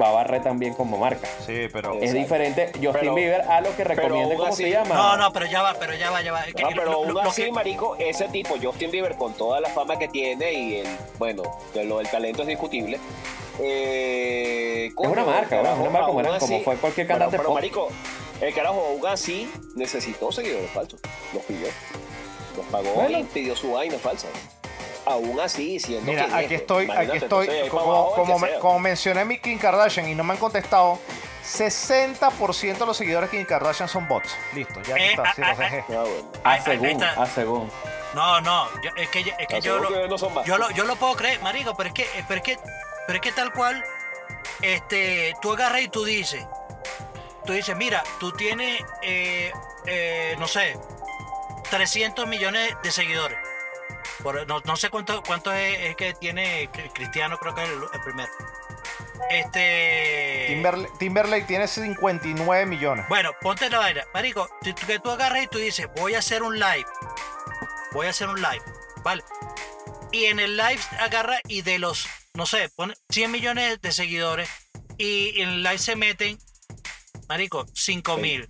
Speaker 3: va a barrer también como marca.
Speaker 2: Sí, pero...
Speaker 3: Es
Speaker 5: Exacto.
Speaker 3: diferente Justin
Speaker 5: Pero-
Speaker 3: Bieber a lo que
Speaker 5: aún
Speaker 3: ¿cómo
Speaker 5: así-
Speaker 3: se llama?
Speaker 4: No, no, pero ya va, pero ya va, ya va. Que lo-
Speaker 5: pero
Speaker 4: lo-
Speaker 5: aún
Speaker 4: lo
Speaker 5: así,
Speaker 4: que-
Speaker 5: marico, ese tipo, Justin Bieber, con toda la fama que tiene y el, bueno, de lo del talento es discutible. Eh,
Speaker 3: Es una marca, ¿no? Es una marca como era- como fue cualquier cantante
Speaker 5: pero, marico, el carajo aún así necesitó seguidores falsos. Los pidió. Los pagó
Speaker 3: Bueno.
Speaker 5: y pidió su vaina falsa. Aún así, siendo
Speaker 2: Mira,
Speaker 5: quien
Speaker 2: aquí
Speaker 5: es,
Speaker 2: estoy, aquí estoy,
Speaker 5: entonces,
Speaker 2: como, como,
Speaker 5: que
Speaker 2: me-
Speaker 5: sea.
Speaker 2: como mencioné mi Kim Kardashian y no me han contestado, 60% de los seguidores de Kim Kardashian son bots. Listo, ya
Speaker 4: Eh,
Speaker 2: está, sí,
Speaker 4: ah,
Speaker 2: los
Speaker 4: ah,
Speaker 2: dejé.
Speaker 5: Ah, bueno.
Speaker 3: A
Speaker 4: Ahí- ahí
Speaker 3: según,
Speaker 4: está.
Speaker 3: a según.
Speaker 4: No, no, yo- es que, yo- es que yo lo,
Speaker 5: que no son
Speaker 4: yo lo, yo lo puedo creer, marico, pero es que, pero es que, pero es que tal cual, este, tú agarras y tú dices, tú dices, mira, tú tienes, eh, eh, no sé, 300 millones de seguidores. Por- no, no sé cuánto, cuánto es, es que tiene Cri- Cristiano, creo que es el, el primero. Este.
Speaker 2: Timberlake, Timberlake tiene 59 millones.
Speaker 4: Bueno, ponte la vaina. Marico, si tú- que tú agarras y tú dices, voy a hacer un live. Voy a hacer un live. ¿Vale? Y en el live agarra y de los, no sé, pone 100 millones de seguidores. Y en el live se meten, Marico, 5 mil.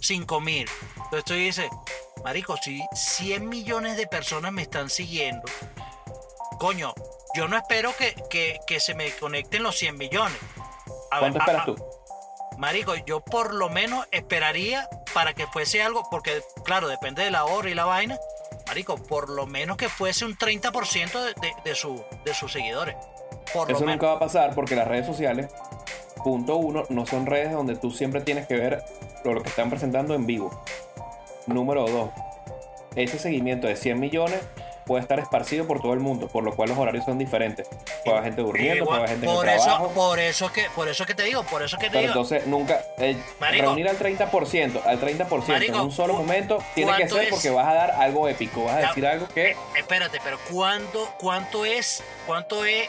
Speaker 4: 5 mil. Entonces tú dices, Marico, si 100 millones de personas me están siguiendo, coño, yo no espero que, que- que se me conecten los 100 millones. A
Speaker 3: ¿Cuánto
Speaker 4: ver,
Speaker 3: esperas
Speaker 4: a-
Speaker 3: tú?
Speaker 4: Marico, yo por lo menos esperaría para que fuese algo, porque claro, depende de la hora y la vaina. Marico, por lo menos que fuese un 30% de, de, de su, de sus seguidores. Por
Speaker 3: Eso
Speaker 4: lo
Speaker 3: nunca va a pasar porque las redes sociales, punto uno, no son redes donde tú siempre tienes que ver lo que están presentando en vivo. Número dos, ese seguimiento de 100 millones puede estar esparcido por todo el mundo, por lo cual los horarios son diferentes. Puede haber gente durmiendo, puede haber gente en
Speaker 4: por
Speaker 3: el
Speaker 4: eso,
Speaker 3: trabajo.
Speaker 4: por eso que, por eso que te digo, por eso que te
Speaker 3: Pero
Speaker 4: digo.
Speaker 3: entonces nunca eh,
Speaker 4: Marico.
Speaker 3: reunir al 30%, al 30%
Speaker 4: Marico,
Speaker 3: en un solo
Speaker 4: ¿cu-
Speaker 3: momento tiene que ser
Speaker 4: es?
Speaker 3: porque vas a dar algo épico, vas a
Speaker 4: Ya.
Speaker 3: decir algo que
Speaker 4: Eh, espérate, pero ¿cuánto, cuánto es, cuánto es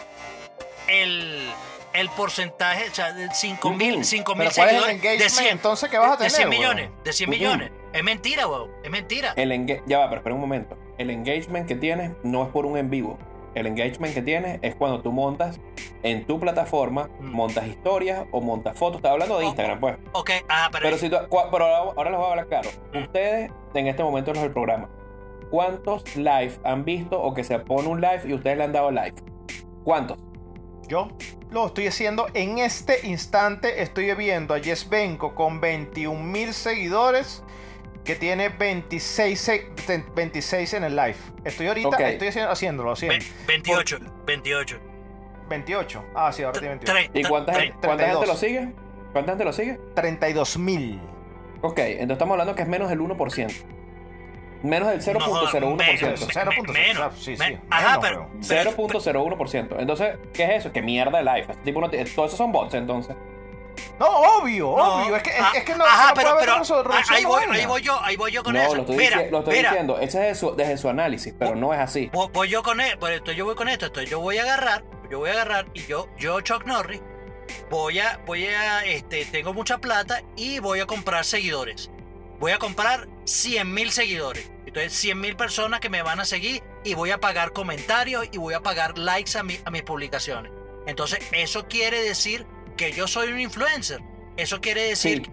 Speaker 4: el, el porcentaje, o sea, de 5 mil,
Speaker 3: Ujú.
Speaker 4: 5 mil
Speaker 2: Pero ¿cuál es el
Speaker 4: seguidores de
Speaker 2: engagement
Speaker 4: 100,
Speaker 2: entonces que vas a
Speaker 4: de 100
Speaker 2: tener,
Speaker 4: millones,
Speaker 2: weón?
Speaker 4: de 100
Speaker 3: Ujú.
Speaker 4: millones. Es mentira, weón, es mentira.
Speaker 3: el enga- ya va, pero espera un momento. El engagement que tienes no es por un en vivo. El engagement que tienes es cuando tú montas en tu plataforma,
Speaker 4: Mm.
Speaker 3: montas historias o montas fotos. Estaba hablando de
Speaker 4: Oh,
Speaker 3: Instagram, pues.
Speaker 4: Ok, ah, pero,
Speaker 3: Pero, si tú- pero ahora, ahora les voy a hablar claro.
Speaker 4: Mm.
Speaker 3: Ustedes, en este momento, los del programa, ¿cuántos live han visto o que se pone un live y ustedes le han dado live? ¿Cuántos?
Speaker 2: Yo lo estoy haciendo en este instante. Estoy viendo a Jess Benko con 21 mil seguidores. Que tiene 26, se- 26 en el live. Estoy ahorita,
Speaker 3: Ok.
Speaker 2: estoy haciendo- haciéndolo, haciendo.
Speaker 4: ve- 28, 28.
Speaker 2: 28. Ah, sí, ahora tiene 28.
Speaker 4: Tre-
Speaker 3: ¿Y cuánta, gente, cuánta gente
Speaker 2: 32.
Speaker 3: lo sigue? ¿Cuánta gente lo sigue?
Speaker 2: 32 mil.
Speaker 3: Ok, entonces estamos hablando que es menos del 1%. Menos del 0.01%.
Speaker 4: menos.
Speaker 2: 0.0.
Speaker 4: menos.
Speaker 2: Sí, sí.
Speaker 4: Ajá,
Speaker 2: menos,
Speaker 4: pero-
Speaker 2: weón.
Speaker 3: 0.01%. Entonces, ¿qué es eso? ¿Qué mierda de live? Este tipo no tiene- Todos esos son bots, entonces.
Speaker 2: No, obvio,
Speaker 4: No,
Speaker 2: obvio. Es que, es,
Speaker 4: ah,
Speaker 2: es que no,
Speaker 4: Ajá,
Speaker 2: no
Speaker 4: pero,
Speaker 2: puede
Speaker 4: pero ah, ahí voy,
Speaker 2: de
Speaker 4: ahí voy yo, ahí voy yo con
Speaker 3: no,
Speaker 4: eso.
Speaker 3: lo estoy,
Speaker 4: mira,
Speaker 3: dici- lo estoy
Speaker 4: mira,
Speaker 3: diciendo. Ese es su- desde su análisis, pero no es así.
Speaker 4: Voy, yo con esto, esto, yo voy con esto, esto, yo voy a agarrar, yo voy a agarrar y yo, yo Chuck Norris, voy a, voy a, este, tengo mucha plata y voy a comprar seguidores. Voy a comprar 100 mil seguidores. Entonces 100 mil personas que me van a seguir y voy a pagar comentarios y voy a pagar likes a, mi- a mis publicaciones. Entonces eso quiere decir que yo soy un influencer. Eso quiere decir,
Speaker 3: Sí.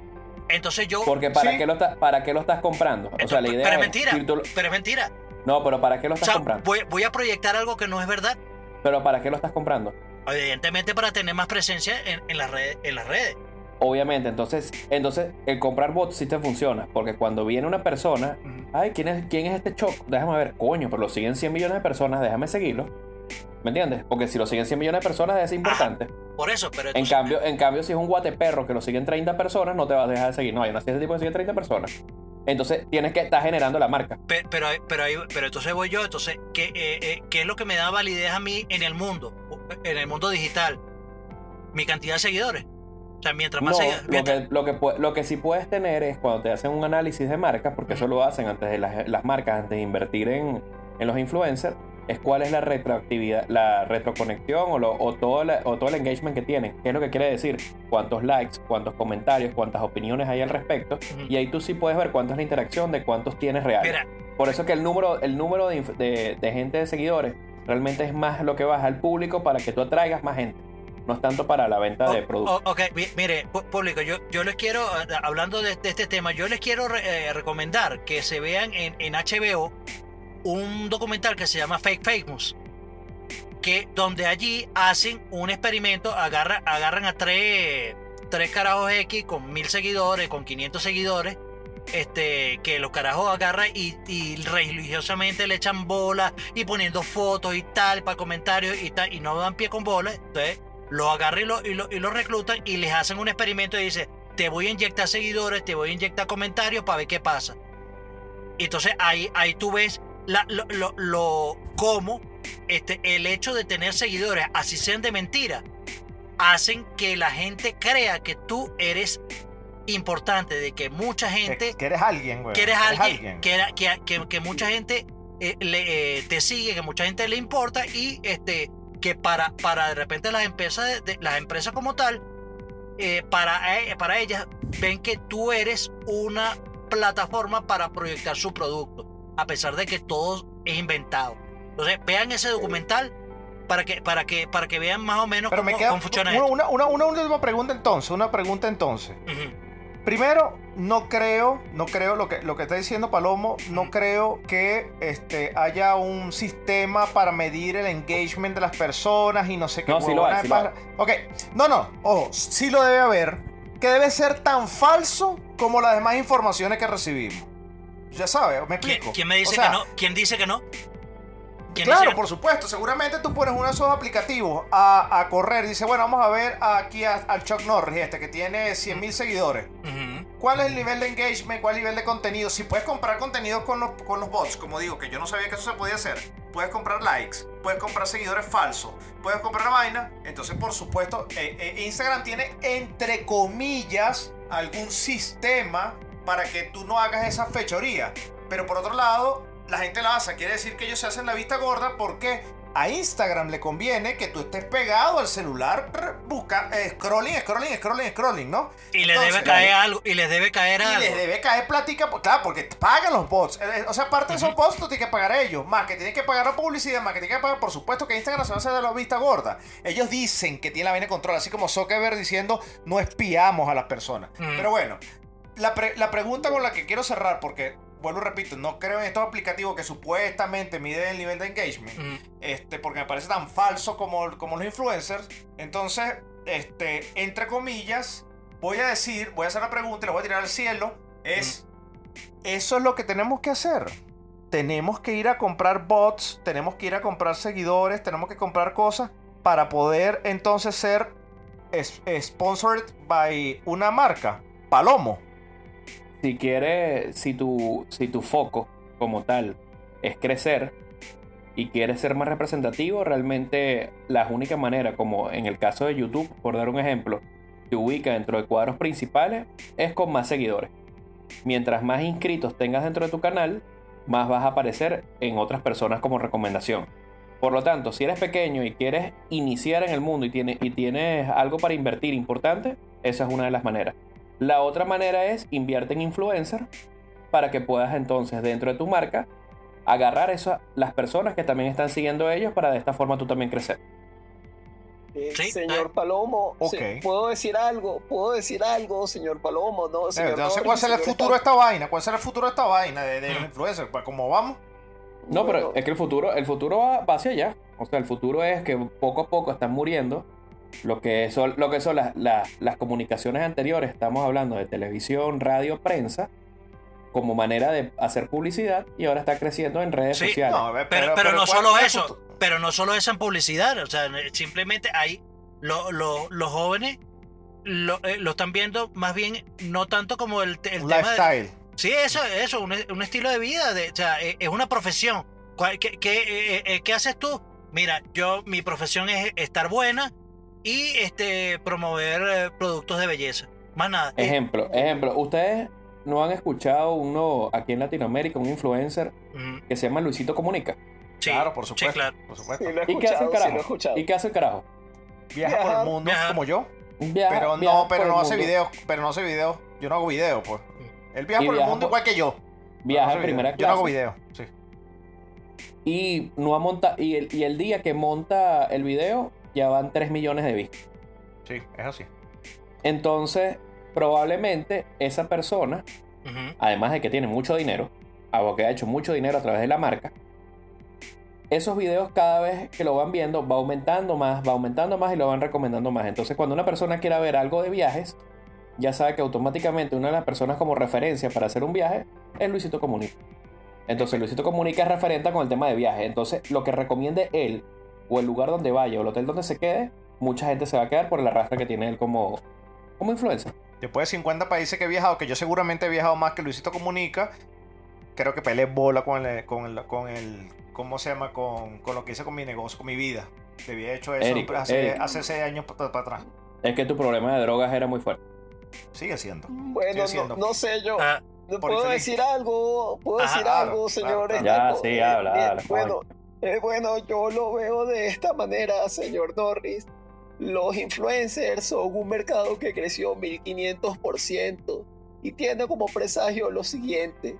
Speaker 4: entonces yo...
Speaker 3: Porque ¿para,
Speaker 2: Sí.
Speaker 3: qué lo está- ¿para qué lo estás comprando? O sea, la idea
Speaker 4: pero es
Speaker 3: es
Speaker 4: mentira,
Speaker 3: si tú lo-
Speaker 4: pero es mentira.
Speaker 3: No, pero ¿para qué lo
Speaker 4: O
Speaker 3: estás
Speaker 4: sea,
Speaker 3: comprando?
Speaker 4: voy, voy a proyectar algo que no es verdad.
Speaker 3: Pero ¿para qué lo estás comprando?
Speaker 4: Evidentemente para tener más presencia en, en las redes. En las redes.
Speaker 3: Obviamente, entonces, entonces el comprar bots sí te funciona. Porque cuando viene una persona, ay, ¿quién es, quién es este Choc? Déjame ver, coño, pero lo siguen 100 millones de personas, déjame seguirlo. ¿Me entiendes? Porque si lo siguen 100 millones de personas es importante.
Speaker 4: Por eso, pero
Speaker 3: En cambio, en cambio, si es un guateperro que lo siguen 30 personas, no te vas a dejar de seguir. No, hay una ese tipo que sigue 30 personas. Entonces tienes que estar generando la marca.
Speaker 4: pe- pero, pero, ahí- pero entonces voy yo, entonces, ¿qué, eh, eh, ¿qué es lo que me da validez a mí en el mundo? En el mundo digital. Mi cantidad de seguidores. O sea, mientras más
Speaker 3: No,
Speaker 4: seguidores-
Speaker 3: lo que, lo, que, lo que sí puedes tener es cuando te hacen un análisis de marcas, porque eso lo hacen antes de las, las marcas, antes de invertir en, en los influencers, es cuál es la retroactividad, la retroconexión o, lo- o, todo la- o todo el engagement que tienen. ¿Qué es lo que quiere decir? Cuántos likes, cuántos comentarios, cuántas opiniones hay al respecto. Y ahí tú sí puedes ver cuánto es la interacción de cuántos tienes reales.
Speaker 4: Mira,
Speaker 3: Por eso que el número, el número de, de- de gente de seguidores realmente es más lo que baja al público para que tú atraigas más gente. No es tanto para la venta de productos.
Speaker 4: ok, mi- mire, público, yo, yo les quiero, hablando de, de este tema, yo les quiero re- eh, recomendar que se vean en, en HBO un documental que se llama Fake Famous. Que donde allí hacen un experimento, agarra, agarran a tres, tres carajos X con mil seguidores, con 500 seguidores, este, que los carajos agarran y, religiosamente le echan bola y poniendo fotos y tal para comentarios y tal, y no dan pie con bola. Entonces, los agarran y los y lo, reclutan y les hacen un experimento y dice, te voy a inyectar seguidores, te voy a inyectar comentarios para ver qué pasa. Entonces ahí, ahí tú ves la, lo, lo, lo- cómo este, el hecho de tener seguidores, así sean de mentira, hacen que la gente crea que tú eres importante, de que mucha gente
Speaker 2: Que, eres alguien, güey.
Speaker 4: que eres alguien, Que, era- que, que- que mucha gente eh, le, eh, te sigue, que mucha gente le importa y este que para, para de repente las empresas, de- las empresas como tal, eh, para, para ellas ven que tú eres una plataforma para proyectar su producto, a pesar de que todo es inventado. Entonces, vean ese documental para que, para que, para que vean más o menos
Speaker 2: Pero
Speaker 4: cómo,
Speaker 2: me queda
Speaker 4: cómo funciona
Speaker 2: una,
Speaker 4: esto.
Speaker 2: una, una, una última pregunta entonces, una pregunta entonces. Primero, no creo, no creo lo que, lo que está diciendo Palomo, no creo que este, haya un sistema para medir el engagement de las personas y no sé qué.
Speaker 3: No, sí lo hay, sí lo
Speaker 2: Ok, no, no, ojo, sí lo debe haber, que debe ser tan falso como las demás informaciones que recibimos. Ya sabes, me
Speaker 4: ¿Quién,
Speaker 2: explico.
Speaker 4: quién me dice
Speaker 2: O sea,
Speaker 4: que no? ¿Quién dice que no? ¿Quién dice
Speaker 2: Claro, por supuesto. Seguramente tú pones uno de esos aplicativos a, a correr. Dice, bueno, vamos a ver aquí al Chuck Norris, este que tiene 100 mil seguidores. ¿Cuál es el nivel de engagement? ¿Cuál es el nivel de contenido? Si puedes comprar contenido con los, con los bots, como digo, que yo no sabía que eso se podía hacer. Puedes comprar likes, puedes comprar seguidores falsos, puedes comprar vaina. Entonces, por supuesto, eh, eh, Instagram tiene, entre comillas, algún sistema para que tú no hagas esa fechoría. Pero por otro lado, la gente la hace. Quiere decir que ellos se hacen la vista gorda porque a Instagram le conviene que tú estés pegado al celular, busca, eh, scrolling, scrolling, scrolling, scrolling, ¿no?
Speaker 4: Y les
Speaker 2: Entonces,
Speaker 4: debe caer algo, y les debe caer
Speaker 2: y
Speaker 4: algo.
Speaker 2: les debe caer platica, pues, claro, porque pagan los bots. Eh, O sea, aparte de esos bots, tú tienes que pagar a ellos. Más que tienen que pagar la publicidad, más que tienen que pagar, por supuesto, que Instagram se va a hacer de la vista gorda. Ellos dicen que tienen la vaina de control, así como Zuckerberg diciendo no espiamos a las personas. Pero bueno, la, pre- la pregunta con la que quiero cerrar, porque vuelvo y repito, no creo en estos aplicativos que supuestamente miden el nivel de engagement este, porque me parece tan falso como, como los influencers. Entonces, este, entre comillas, voy a decir, voy a hacer la pregunta y la voy a tirar al cielo. Es, eso es lo que tenemos que hacer. Tenemos que ir a comprar bots, tenemos que ir a comprar seguidores, tenemos que comprar cosas para poder entonces ser sponsored by una marca, Palomo.
Speaker 3: Si quieres, si tu, si tu foco como tal es crecer y quieres ser más representativo, realmente la única manera, como en el caso de YouTube, por dar un ejemplo, te ubica dentro de cuadros principales, es con más seguidores. Mientras más inscritos tengas dentro de tu canal, más vas a aparecer en otras personas como recomendación. Por lo tanto, si eres pequeño y quieres iniciar en el mundo y, y tienes algo para invertir importante, esa es una de las maneras. La otra manera es invierte en influencer para que puedas entonces dentro de tu marca agarrar eso, las personas que también están siguiendo a ellos para de esta forma tú también crecer.
Speaker 5: Eh,
Speaker 4: Sí,
Speaker 5: señor
Speaker 4: ah.
Speaker 5: Palomo, ¿puedo decir algo? ¿Puedo decir algo, señor Palomo? No,
Speaker 2: Eh, no sé cuál será el futuro de esta vaina. ¿Cuál será el futuro de esta vaina de, de los
Speaker 3: Mm.
Speaker 2: influencers? Pues como vamos.
Speaker 3: No, pero es que el futuro, el futuro va, va hacia allá. O sea, el futuro es que poco a poco están muriendo lo que son, lo que son las, las- las comunicaciones anteriores. Estamos hablando de televisión, radio, prensa, como manera de hacer publicidad y ahora está creciendo en redes
Speaker 4: Sí,
Speaker 3: sociales.
Speaker 2: No,
Speaker 4: Pero, pero, no
Speaker 2: ¿cuál
Speaker 4: solo
Speaker 2: es
Speaker 4: eso, pero no solo eso en publicidad, o sea, simplemente hay lo- lo- los jóvenes lo, eh, lo están viendo más bien no tanto como el, el tema de,
Speaker 2: lifestyle.
Speaker 4: sí eso eso un, un estilo de vida de, o sea, eh, es una profesión ¿Cuál- ¿Qué, qué, eh, eh, qué haces tú? Mira, yo mi profesión es estar buena y este promover eh, productos de belleza, más nada.
Speaker 3: Ejemplo, ejemplo, ustedes no han escuchado uno aquí en Latinoamérica, un influencer
Speaker 4: Mm,
Speaker 3: que se llama Luisito Comunica.
Speaker 4: sí,
Speaker 2: claro, por
Speaker 4: sí,
Speaker 2: supuesto.
Speaker 4: claro.
Speaker 2: Por
Speaker 5: Sí,
Speaker 2: supuesto.
Speaker 3: ¿Y qué hace el
Speaker 5: sí,
Speaker 3: carajo? ¿Y qué hace el carajo?
Speaker 2: Viaja por el mundo como yo.
Speaker 3: Viaja-
Speaker 2: Pero
Speaker 3: viaja
Speaker 2: no, pero no hace videos. Pero no hace videos. Yo no hago videos, pues. Él viaja
Speaker 3: Y
Speaker 2: por el mundo
Speaker 3: por-
Speaker 2: igual que yo.
Speaker 3: Viaja
Speaker 2: No
Speaker 3: en primera
Speaker 2: videos. Yo no hago
Speaker 3: clase.
Speaker 2: videos. Sí.
Speaker 3: Y no ha monta y el, y el día que monta el video ya van 3 millones de vistas.
Speaker 2: Sí, es así.
Speaker 3: Entonces, probablemente esa persona, además de que tiene mucho dinero, algo que ha hecho mucho dinero a través de la marca, esos videos cada vez que lo van viendo va aumentando más, va aumentando más y lo van recomendando más. Entonces, cuando una persona quiera ver algo de viajes, ya sabe que automáticamente una de las personas como referencia para hacer un viaje es Luisito Comunica. Entonces, Luisito Comunica es referente con el tema de viajes. Entonces, lo que recomiende él, o el lugar donde vaya, o el hotel donde se quede, mucha gente se va a quedar por el arrastre que tiene él como, como influencer.
Speaker 2: Después de 50 países que he viajado, que yo seguramente he viajado más que Luisito Comunica, creo que peleé bola con el, con el, con el ¿cómo se llama? Con, con lo que hice con mi negocio, con mi vida. Debía hecho eso
Speaker 3: Eric,
Speaker 2: hace,
Speaker 3: Eric.
Speaker 2: hace seis años para atrás.
Speaker 3: Es que tu problema de drogas era muy fuerte.
Speaker 2: Sigue siendo.
Speaker 5: Bueno,
Speaker 2: Sigue siendo.
Speaker 5: no, no sé yo.
Speaker 4: Ah,
Speaker 5: ¿No
Speaker 2: por
Speaker 5: ¿Puedo decir algo? ¿Puedo
Speaker 4: Ajá,
Speaker 5: decir algo,
Speaker 2: claro,
Speaker 5: señores?
Speaker 3: claro. Ya, sí,
Speaker 5: eh,
Speaker 3: habla, habla,
Speaker 5: Bueno, eh, bueno, yo lo veo de esta manera, señor Norris. Los influencers son un mercado que creció 1500% y tiene como presagio lo siguiente.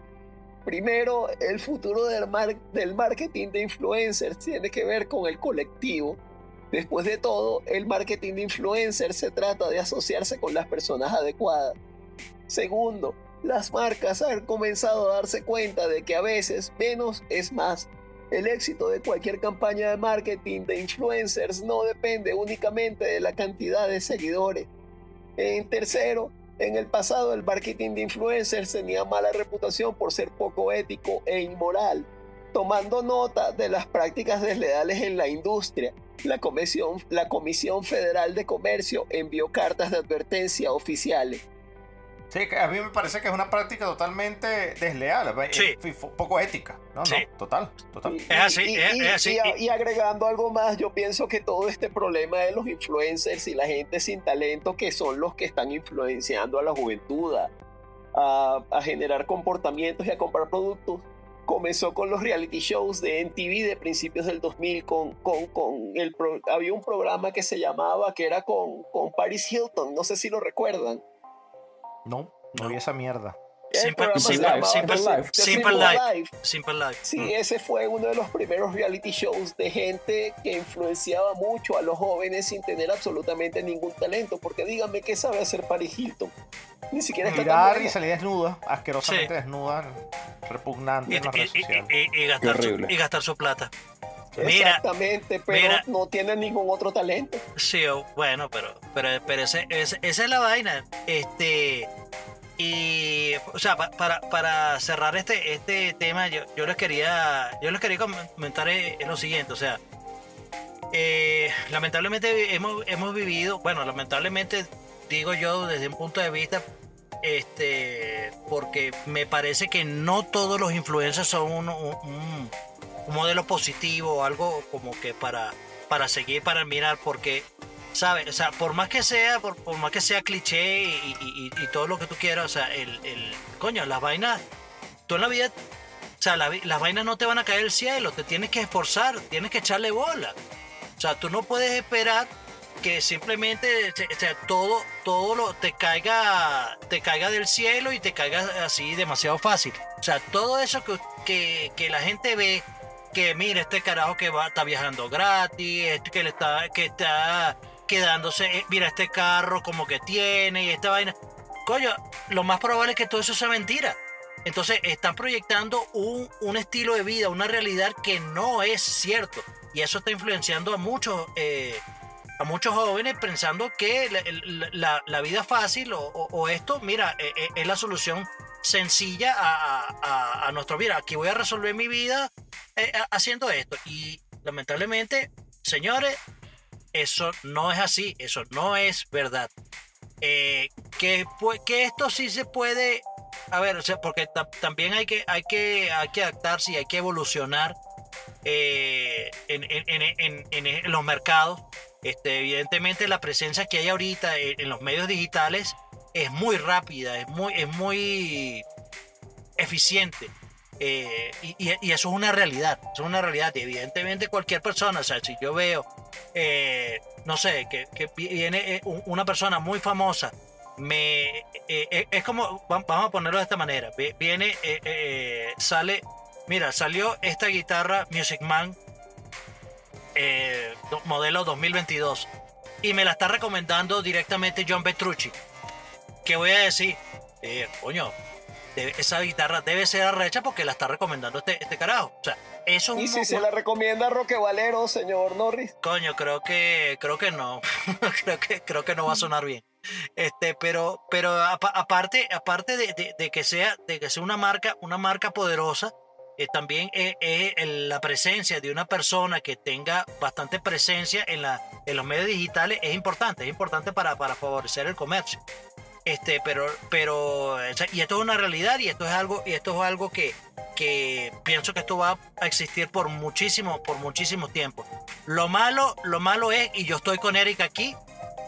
Speaker 5: Primero, el futuro del, mar- del marketing de influencers tiene que ver con el colectivo. Después de todo, el marketing de influencers se trata de asociarse con las personas adecuadas. Segundo, las marcas han comenzado a darse cuenta de que a veces menos es más. El éxito de cualquier campaña de marketing de influencers no depende únicamente de la cantidad de seguidores. En tercero, en el pasado el marketing de influencers tenía mala reputación por ser poco ético e inmoral. Tomando nota de las prácticas desleales en la industria, la Comisión, la Comisión Federal de Comercio envió cartas de advertencia oficiales.
Speaker 2: Sí, a mí me parece que es una práctica totalmente desleal,
Speaker 4: Sí.
Speaker 2: poco ética. No,
Speaker 4: Sí.
Speaker 2: no, total, total.
Speaker 5: Y-
Speaker 4: Es así,
Speaker 5: y-
Speaker 4: es-
Speaker 5: y-
Speaker 4: es así.
Speaker 5: y a- y agregando algo más, yo pienso que todo este problema de los influencers y la gente sin talento que son los que están influenciando a la juventud a, a- a generar comportamientos y a comprar productos, comenzó con los reality shows de MTV de principios del 2000 con, con, con el pro- había un programa que se llamaba que era con, con Paris Hilton, no sé si lo recuerdan.
Speaker 2: No, no
Speaker 4: No.
Speaker 2: vi esa mierda.
Speaker 5: El
Speaker 4: Simple-
Speaker 3: Simple-
Speaker 5: llamaba
Speaker 3: Simple Life.
Speaker 4: Simple Life. Simple Life.
Speaker 5: Sí,
Speaker 4: Mm.
Speaker 5: ese fue uno de los primeros reality shows de gente que influenciaba mucho a los jóvenes sin tener absolutamente ningún talento. Porque díganme qué sabe hacer Paris Hilton. Ni siquiera está tan
Speaker 2: Mirar y salir desnuda, asquerosamente
Speaker 4: Sí.
Speaker 2: desnuda, repugnante
Speaker 4: Y,
Speaker 2: en las
Speaker 4: y-
Speaker 2: redes
Speaker 4: y-
Speaker 2: sociales.
Speaker 4: y- y gastar su, y gastar su plata. Mira,
Speaker 5: Exactamente, pero
Speaker 4: mira.
Speaker 5: no tiene ningún otro talento.
Speaker 4: Sí, bueno, pero, pero, pero ese- ese- esa es la vaina. Este. Y, o sea, pa- para, para cerrar este, este tema, yo, yo les quería yo les quería comentar eh, lo siguiente, o sea, eh, lamentablemente hemos, hemos vivido, bueno, lamentablemente digo yo desde un punto de vista, este, porque me parece que no todos los influencers son un, un- un modelo positivo algo como que para, para seguir, para mirar, porque, ¿sabes? O sea, por más que sea, por, por más que sea cliché y, y- todo lo que tú quieras, o sea, el, el coño, las vainas, tú en la vida, o sea, las vainas no te van a caer del cielo, te tienes que esforzar, tienes que echarle bola. O sea, tú no puedes esperar que simplemente o sea, todo, todo lo, te caiga te caiga del cielo y te caiga así demasiado fácil. O sea, todo eso que, que, que la gente ve, que mira este carajo que va, está viajando gratis, este que le está, que está quedándose, eh, mira este carro como que tiene y esta vaina. Coño, lo más probable es que todo eso sea mentira. Entonces están proyectando un, un estilo de vida, una realidad que no es cierto. Y eso está influenciando a muchos, eh, a muchos jóvenes pensando que la, vida fácil o, esto, mira, eh, es la solución sencilla a, a- a nuestro vida. Aquí voy a resolver mi vida eh, ha- haciendo esto. Y lamentablemente, señores, eso no es así, eso no es verdad. Eh, que, que esto sí se puede, a ver, o sea, porque ta- también hay que, hay, que, hay que adaptarse y hay que evolucionar eh, en, en- en- en- los mercados. Este, evidentemente la presencia que hay ahorita en, en los medios digitales es muy rápida, es muy, es muy eficiente. Eh, y, eso es una realidad, es una realidad. Y evidentemente cualquier persona, o sea, si yo veo, eh, no sé, que, que viene eh, un- una persona muy famosa, me, es como, va- vamos a ponerlo de esta manera, vi- viene, sale, mira, salió esta guitarra Music Man modelo 2022 y me la está recomendando directamente John Petrucci. ¿Qué voy a decir? Coño, debe- esa guitarra debe ser arrecha porque la está recomendando este, este carajo. O sea, eso es
Speaker 5: Y
Speaker 4: un
Speaker 5: si se la recomienda Roque Valero, señor Norris.
Speaker 4: Coño, creo que creo que no. creo que creo que no va a sonar bien. Este, pero pero apa- aparte aparte de, de- de que sea de que sea una marca una marca poderosa, eh, también es, es el- la presencia de una persona que tenga bastante presencia en la en los medios digitales es importante, es importante para, para favorecer el comercio. Este, pero, pero, y esto es una realidad y esto es algo, y esto es algo que, que pienso que esto va a existir por muchísimo, por muchísimo tiempo. Lo malo, lo malo es, y yo estoy con Eric aquí,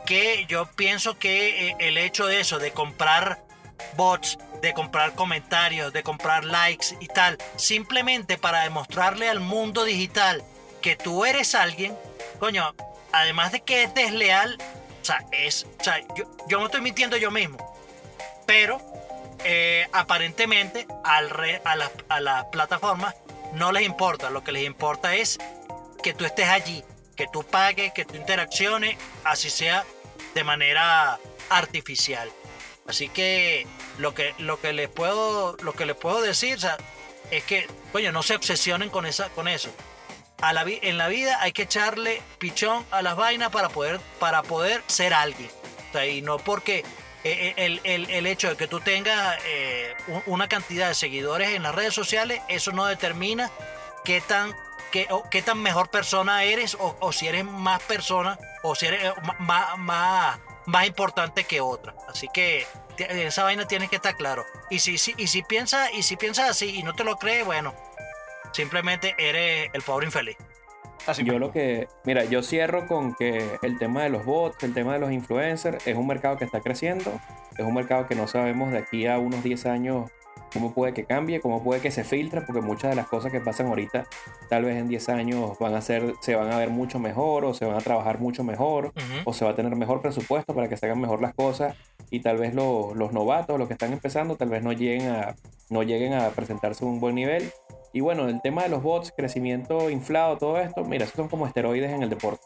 Speaker 4: que yo pienso que eh, el hecho de eso, de comprar bots, de comprar comentarios, de comprar likes y tal, simplemente para demostrarle al mundo digital que tú eres alguien, coño, además de que es desleal, o sea, es, o sea, yo, yo me estoy mintiendo yo mismo, pero eh, aparentemente a las a las plataformas no les importa, lo que les importa es que tú estés allí, que tú pagues, que tú interacciones, así sea de manera artificial. Así que lo que lo que les puedo lo que les puedo decir o sea, es que coño no se obsesionen con esa con eso. En la vida hay que echarle pichón a las vainas para poder para poder ser alguien. Y no porque eh, eh, el, el- el hecho de que tú tengas eh, un- una cantidad de seguidores en las redes sociales, eso no determina qué tan, qué, qué tan mejor persona eres o, si eres más persona o si eres ma- más, más importante que otra. Así que esa vaina tienes que estar claro. Y si, si, y si piensas si piensas así y no te lo crees, bueno, simplemente eres el pobre infeliz.
Speaker 2: Así
Speaker 3: Yo
Speaker 2: mismo.
Speaker 3: lo que, mira, yo cierro con que el tema de los bots, el tema de los influencers, es un mercado que está creciendo, es un mercado que no sabemos de aquí a unos 10 años cómo puede que cambie, cómo puede que se filtre, porque muchas de las cosas que pasan ahorita, tal vez en 10 años van a ser, se van a ver mucho mejor, o se van a trabajar mucho mejor, o se va a tener mejor presupuesto para que se hagan mejor las cosas, y tal vez lo- los novatos, los que están empezando, tal vez no lleguen a, no lleguen a presentarse a un buen nivel. Y bueno, el tema de los bots, crecimiento inflado, todo esto, mira, son como esteroides en el deporte.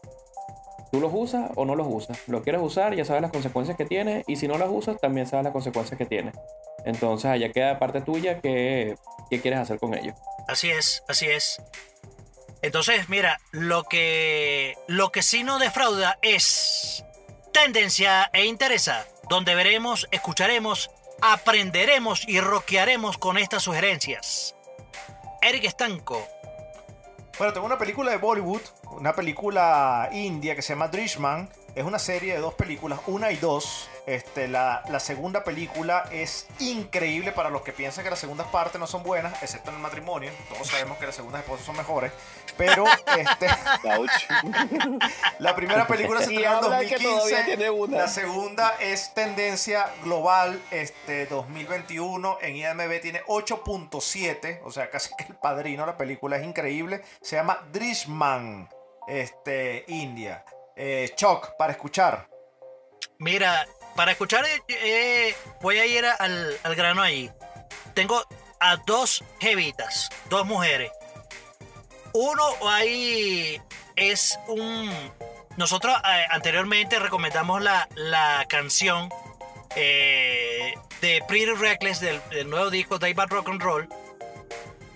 Speaker 3: Tú los usas o no los usas. Lo quieres usar, ya sabes las consecuencias que tiene, y si no los usas, también sabes las consecuencias que tiene. Entonces, allá queda parte tuya qué, qué quieres hacer con ellos.
Speaker 4: Así es, así es. Entonces, mira, lo que, lo que sí no defrauda es tendencia e interesa, donde veremos, escucharemos, aprenderemos y roquearemos con estas sugerencias. Eric Estanco,
Speaker 2: Bueno, tengo una película de Bollywood, una película india que se llama Drishman. Es una serie de dos películas, una y dos. Este, la, la segunda película es increíble para los que piensan que las segundas partes no son buenas, excepto en el matrimonio. Todos sabemos que las segundas esposas son mejores. Pero este, la primera película se estrenó en
Speaker 5: habla que todavía
Speaker 2: 2015.
Speaker 5: tiene una.
Speaker 2: La segunda es tendencia global este 2021. En IMDb tiene 8.7. O sea, casi que el padrino. La película es increíble. Se llama Drishman. Este, India. Eh, Choc, para escuchar.
Speaker 4: Mira, para escuchar, eh, eh, voy a ir al, al grano ahí. Tengo a dos jevitas, dos mujeres. Uno ahí es un... Nosotros eh, anteriormente recomendamos la, la canción de Pretty Reckless del, del nuevo disco Day Bad Rock and Roll.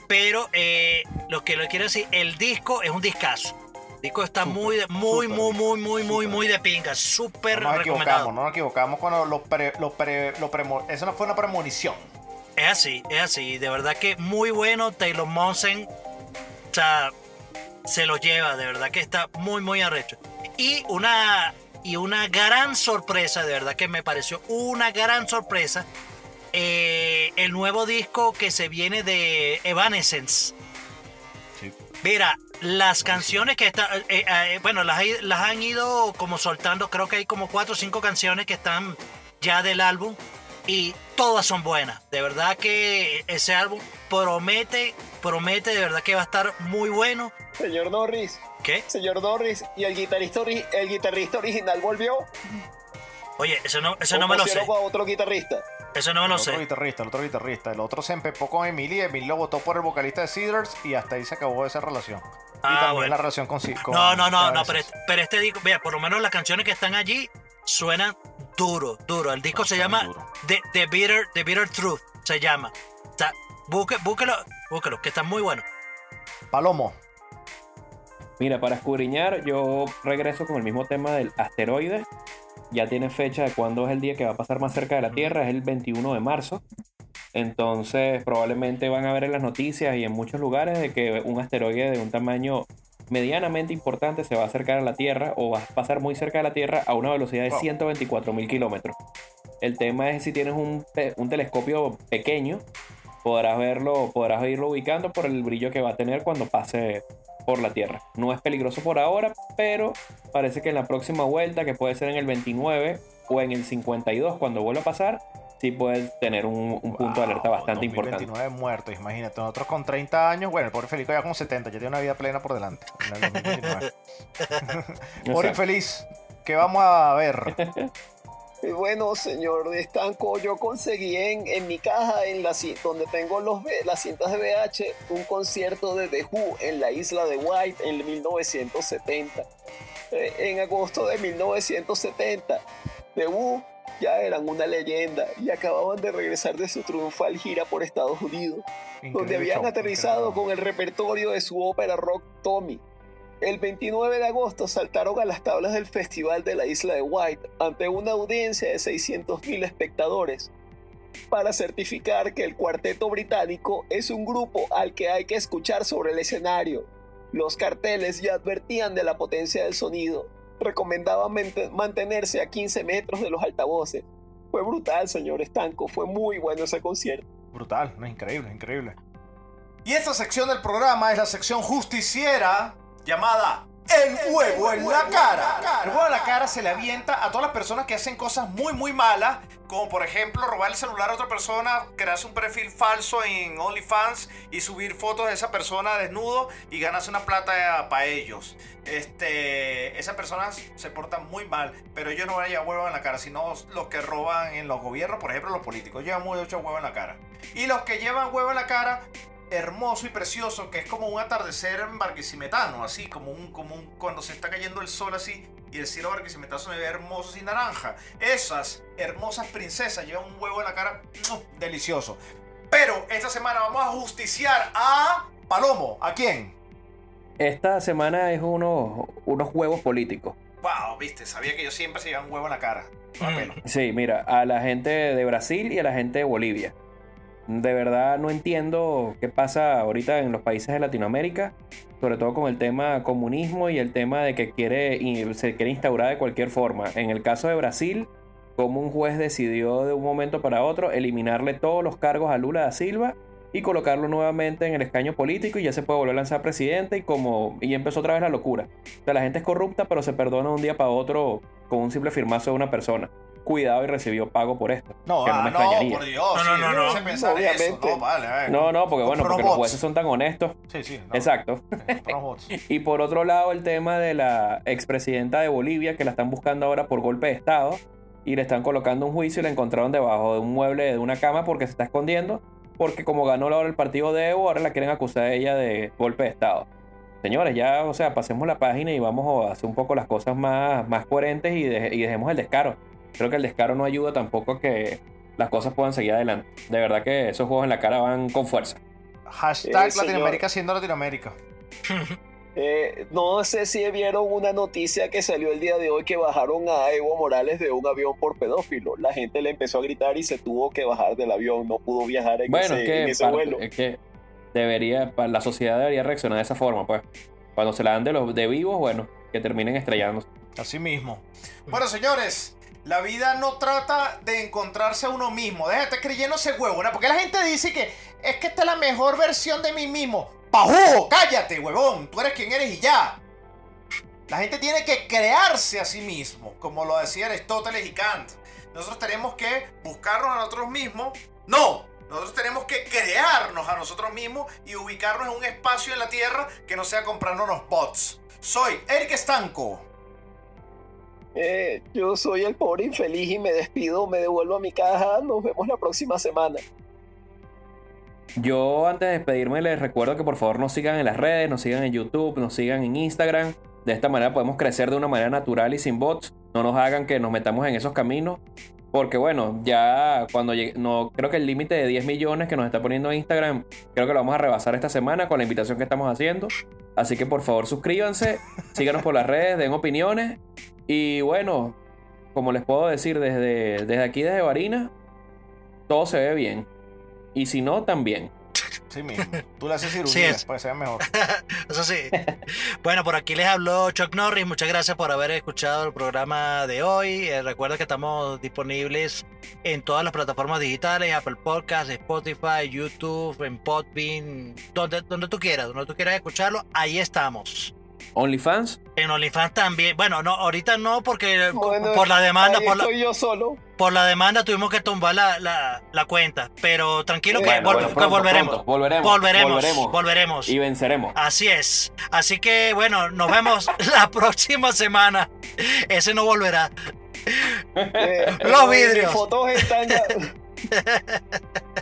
Speaker 4: Pero eh, lo que lo quiero decir, el disco es un discazo. El disco está muy, muy, muy, muy, muy, muy, muy de pinga. Súper
Speaker 2: No nos
Speaker 4: recomendado.
Speaker 2: equivocamos, no nos equivocamos cuando lo pre, lo pre- lo premo- Eso no fue una premonición.
Speaker 4: Es así, es así. De verdad que muy bueno. Taylor Monsen, o sea, se lo lleva. De verdad que está muy, muy arrecho. Y una, y una gran sorpresa, de verdad que me pareció una gran sorpresa. eh, el nuevo disco que se viene de Evanescence.
Speaker 2: Sí.
Speaker 4: Mira, las canciones que están, eh, eh, bueno, las, hay- las han ido como soltando, creo que hay como cuatro o cinco canciones que están ya del álbum y todas son buenas. De verdad que ese álbum promete, promete de verdad que va a estar muy bueno.
Speaker 5: Señor Norris,
Speaker 4: ¿Qué?
Speaker 5: señor Norris, ¿y el guitarrista, ori- el guitarrista original volvió?
Speaker 4: Oye, eso no, eso
Speaker 5: ¿O
Speaker 4: no me lo sé.
Speaker 5: a otro guitarrista?
Speaker 4: Eso no me
Speaker 2: El
Speaker 4: lo
Speaker 2: otro
Speaker 4: sé.
Speaker 2: guitarrista, el otro guitarrista. El otro se empepó con Emily. Emily lo votó por el vocalista de Cedars y hasta ahí se acabó esa relación. y
Speaker 4: Ah,
Speaker 2: también
Speaker 4: bueno.
Speaker 2: la relación con, con
Speaker 4: No, no, no, no, pero, este- pero este disco, vea, por lo menos las canciones que están allí suenan duro, duro. El disco se llama. The, The Bitter, The Bitter Truth, se llama. O sea, busque- búsquelo, búsquelo, que está muy bueno.
Speaker 2: Palomo.
Speaker 3: Mira, para escudriñar, yo regreso con el mismo tema del asteroide. Ya tiene fecha de cuándo es el día que va a pasar más cerca de la Tierra, es el 21 de marzo. Entonces, probablemente van a ver en las noticias y en muchos lugares de que un asteroide de un tamaño medianamente importante se va a acercar a la Tierra o va a pasar muy cerca de la Tierra a una velocidad de
Speaker 2: Wow.
Speaker 3: 124 mil kilómetros. El tema es si tienes un, un telescopio pequeño, podrás verlo, podrás irlo ubicando por el brillo que va a tener cuando pase por la Tierra. No es peligroso por ahora, pero parece que en la próxima vuelta, que puede ser en el 29 o en el 52, cuando vuelva a pasar, sí puedes tener un, un punto de alerta bastante importante.
Speaker 2: 2029 muertos, imagínate. Nosotros con 30 años, bueno, el pobre Felipe ya con 70, ya tiene una vida plena por delante. En el 2029. pobre infeliz, ¿qué vamos a ver?
Speaker 5: Bueno, señor Estanco, yo conseguí en, en mi caja, en la, donde tengo los, las cintas de VH, un concierto de The Who en la isla de White en 1970. Eh, en agosto de 1970, The Who ya eran una leyenda y acababan de regresar de su triunfal gira por Estados Unidos, donde habían
Speaker 2: show,
Speaker 5: aterrizado
Speaker 2: increíble.
Speaker 5: con el repertorio de su ópera rock Tommy. El 29 de agosto saltaron a las tablas del Festival de la Isla de White ante una audiencia de 600.000 espectadores para certificar que el cuarteto británico es un grupo al que hay que escuchar sobre el escenario. Los carteles ya advertían de la potencia del sonido, recomendaban mantenerse a 15 metros de los altavoces. Fue brutal, señor Estanco, fue muy bueno ese concierto.
Speaker 2: Brutal, no, increíble, increíble. Y esta sección del programa es la sección justiciera llamada El huevo en la cara. El huevo en la cara se le avienta a todas las personas que hacen cosas muy muy malas, como por ejemplo robar el celular a otra persona, crearse un perfil falso en OnlyFans y subir fotos de esa persona desnudo y ganarse una plata para ellos. Este, esas personas se portan muy mal, pero ellos no van a llevar huevo en la cara, sino los que roban en los gobiernos, por ejemplo, los políticos llevan mucho huevo en la cara. Y los que llevan huevo en la cara, hermoso y precioso, que es como un atardecer en barquisimetano, así como un, como un cuando se está cayendo el sol así y el cielo barquisimetano se ve hermoso y naranja. Esas hermosas princesas llevan un huevo en la cara, delicioso. Pero esta semana vamos a justiciar a Palomo. ¿A quién?
Speaker 3: Esta semana es unos, unos huevos políticos.
Speaker 2: Wow, viste, sabía que yo siempre se llevan huevo en la cara.
Speaker 4: Mm.
Speaker 3: Sí, mira, a la gente de Brasil y a la gente de Bolivia. De verdad no entiendo qué pasa ahorita en los países de Latinoamérica, sobre todo con el tema comunismo y el tema de que quiere, se quiere instaurar de cualquier forma. En el caso de Brasil, como un juez decidió de un momento para otro eliminarle todos los cargos a Lula da Silva y colocarlo nuevamente en el escaño político y ya se puede volver a lanzar presidente y como y empezó otra vez la locura. O sea, la gente es corrupta, pero se perdona un día para otro con un simple firmazo de una persona. Cuidado y recibió pago por esto.
Speaker 2: No,
Speaker 3: que
Speaker 2: ah,
Speaker 3: me
Speaker 2: no,
Speaker 3: extrañaría.
Speaker 2: por Dios.
Speaker 4: No, no,
Speaker 2: sí,
Speaker 4: no, no.
Speaker 2: pensar
Speaker 5: Obviamente.
Speaker 2: eso. No, vale, ver.
Speaker 3: No, no, porque bueno, porque los jueces son tan honestos.
Speaker 2: Sí, sí. no.
Speaker 3: Exacto.
Speaker 2: Sí.
Speaker 3: Y por otro lado, el tema de la expresidenta de Bolivia, que la están buscando ahora por golpe de Estado, y le están colocando un juicio y la encontraron debajo de un mueble de una cama porque se está escondiendo, porque como ganó ahora el partido de Evo, ahora la quieren acusar a ella de golpe de Estado. Señores, ya, o sea, pasemos la página y vamos a hacer un poco las cosas más, más coherentes y, de- y dejemos el descaro. Creo que el descaro no ayuda tampoco a que las cosas puedan seguir adelante. De verdad que esos juegos en la cara van con fuerza.
Speaker 2: Hashtag
Speaker 5: Eh, señor.
Speaker 2: Latinoamérica siendo Latinoamérica.
Speaker 5: Eh, no sé si vieron una noticia que salió el día de hoy que bajaron a Evo Morales de un avión por pedófilo. La gente le empezó a gritar y se tuvo que bajar del avión. No pudo viajar en
Speaker 3: Bueno,
Speaker 5: ese,
Speaker 3: es que,
Speaker 5: en ese
Speaker 3: parte-
Speaker 5: vuelo.
Speaker 3: es que debería, la sociedad debería reaccionar de esa forma, pues. Cuando se la dan de los de vivos, bueno, que terminen estrellándose.
Speaker 2: Así mismo. Bueno, señores, la vida no trata de encontrarse a uno mismo. Déjate creyendo ese huevo, ¿no? Porque la gente dice que es que esta es la mejor versión de mí mismo. ¡Pajú! ¡Cállate, huevón! Tú eres quien eres y ya. La gente tiene que crearse a sí mismo, como lo decía Aristóteles y Kant. Nosotros tenemos que buscarnos a nosotros mismos. ¡No! Nosotros tenemos que crearnos a nosotros mismos y ubicarnos en un espacio en la Tierra que no sea comprándonos bots. Soy Eric Estanco.
Speaker 5: Eh, yo soy el pobre infeliz y me despido, me devuelvo a mi caja. Nos vemos la próxima semana.
Speaker 3: Yo antes de despedirme les recuerdo que por favor nos sigan en las redes, nos sigan en YouTube, nos sigan en Instagram. De esta manera podemos crecer de una manera natural y sin bots. No nos hagan que nos metamos en esos caminos. Porque bueno, ya cuando llegue, no creo que el límite de 10 millones que nos está poniendo Instagram, creo que lo vamos a rebasar esta semana con la invitación que estamos haciendo. Así que por favor suscríbanse, síganos por las redes, den opiniones. Y bueno, como les puedo decir desde, desde aquí, desde Varina, todo se ve bien. Y si no, también.
Speaker 2: Sí mismo. Tú le haces cirugía,
Speaker 4: Sí es.
Speaker 2: pues sea mejor.
Speaker 4: Eso sí. Bueno, por aquí les habló Chuck Norris. Muchas gracias por haber escuchado el programa de hoy. Eh, recuerda que estamos disponibles en todas las plataformas digitales: Apple Podcasts, Spotify, YouTube, en Podbean, donde, donde tú quieras, donde tú quieras escucharlo, ahí estamos.
Speaker 3: OnlyFans,
Speaker 4: En OnlyFans también. Bueno, no, ahorita no, porque
Speaker 5: Bueno,
Speaker 4: por la demanda,
Speaker 5: Ahí
Speaker 4: por la,
Speaker 5: estoy yo solo.
Speaker 4: por la demanda tuvimos que tumbar la, la, la cuenta. Pero tranquilo que,
Speaker 5: Bueno,
Speaker 4: vol-
Speaker 3: bueno,
Speaker 4: que
Speaker 3: pronto,
Speaker 4: volveremos.
Speaker 3: pronto, volveremos,
Speaker 4: volveremos.
Speaker 3: volveremos.
Speaker 4: Volveremos.
Speaker 3: y venceremos.
Speaker 4: Así es. Así que bueno, nos vemos la próxima semana. Ese no volverá.
Speaker 5: Eh,
Speaker 4: Los
Speaker 5: eh,
Speaker 4: vidrios.
Speaker 5: fotos están ya-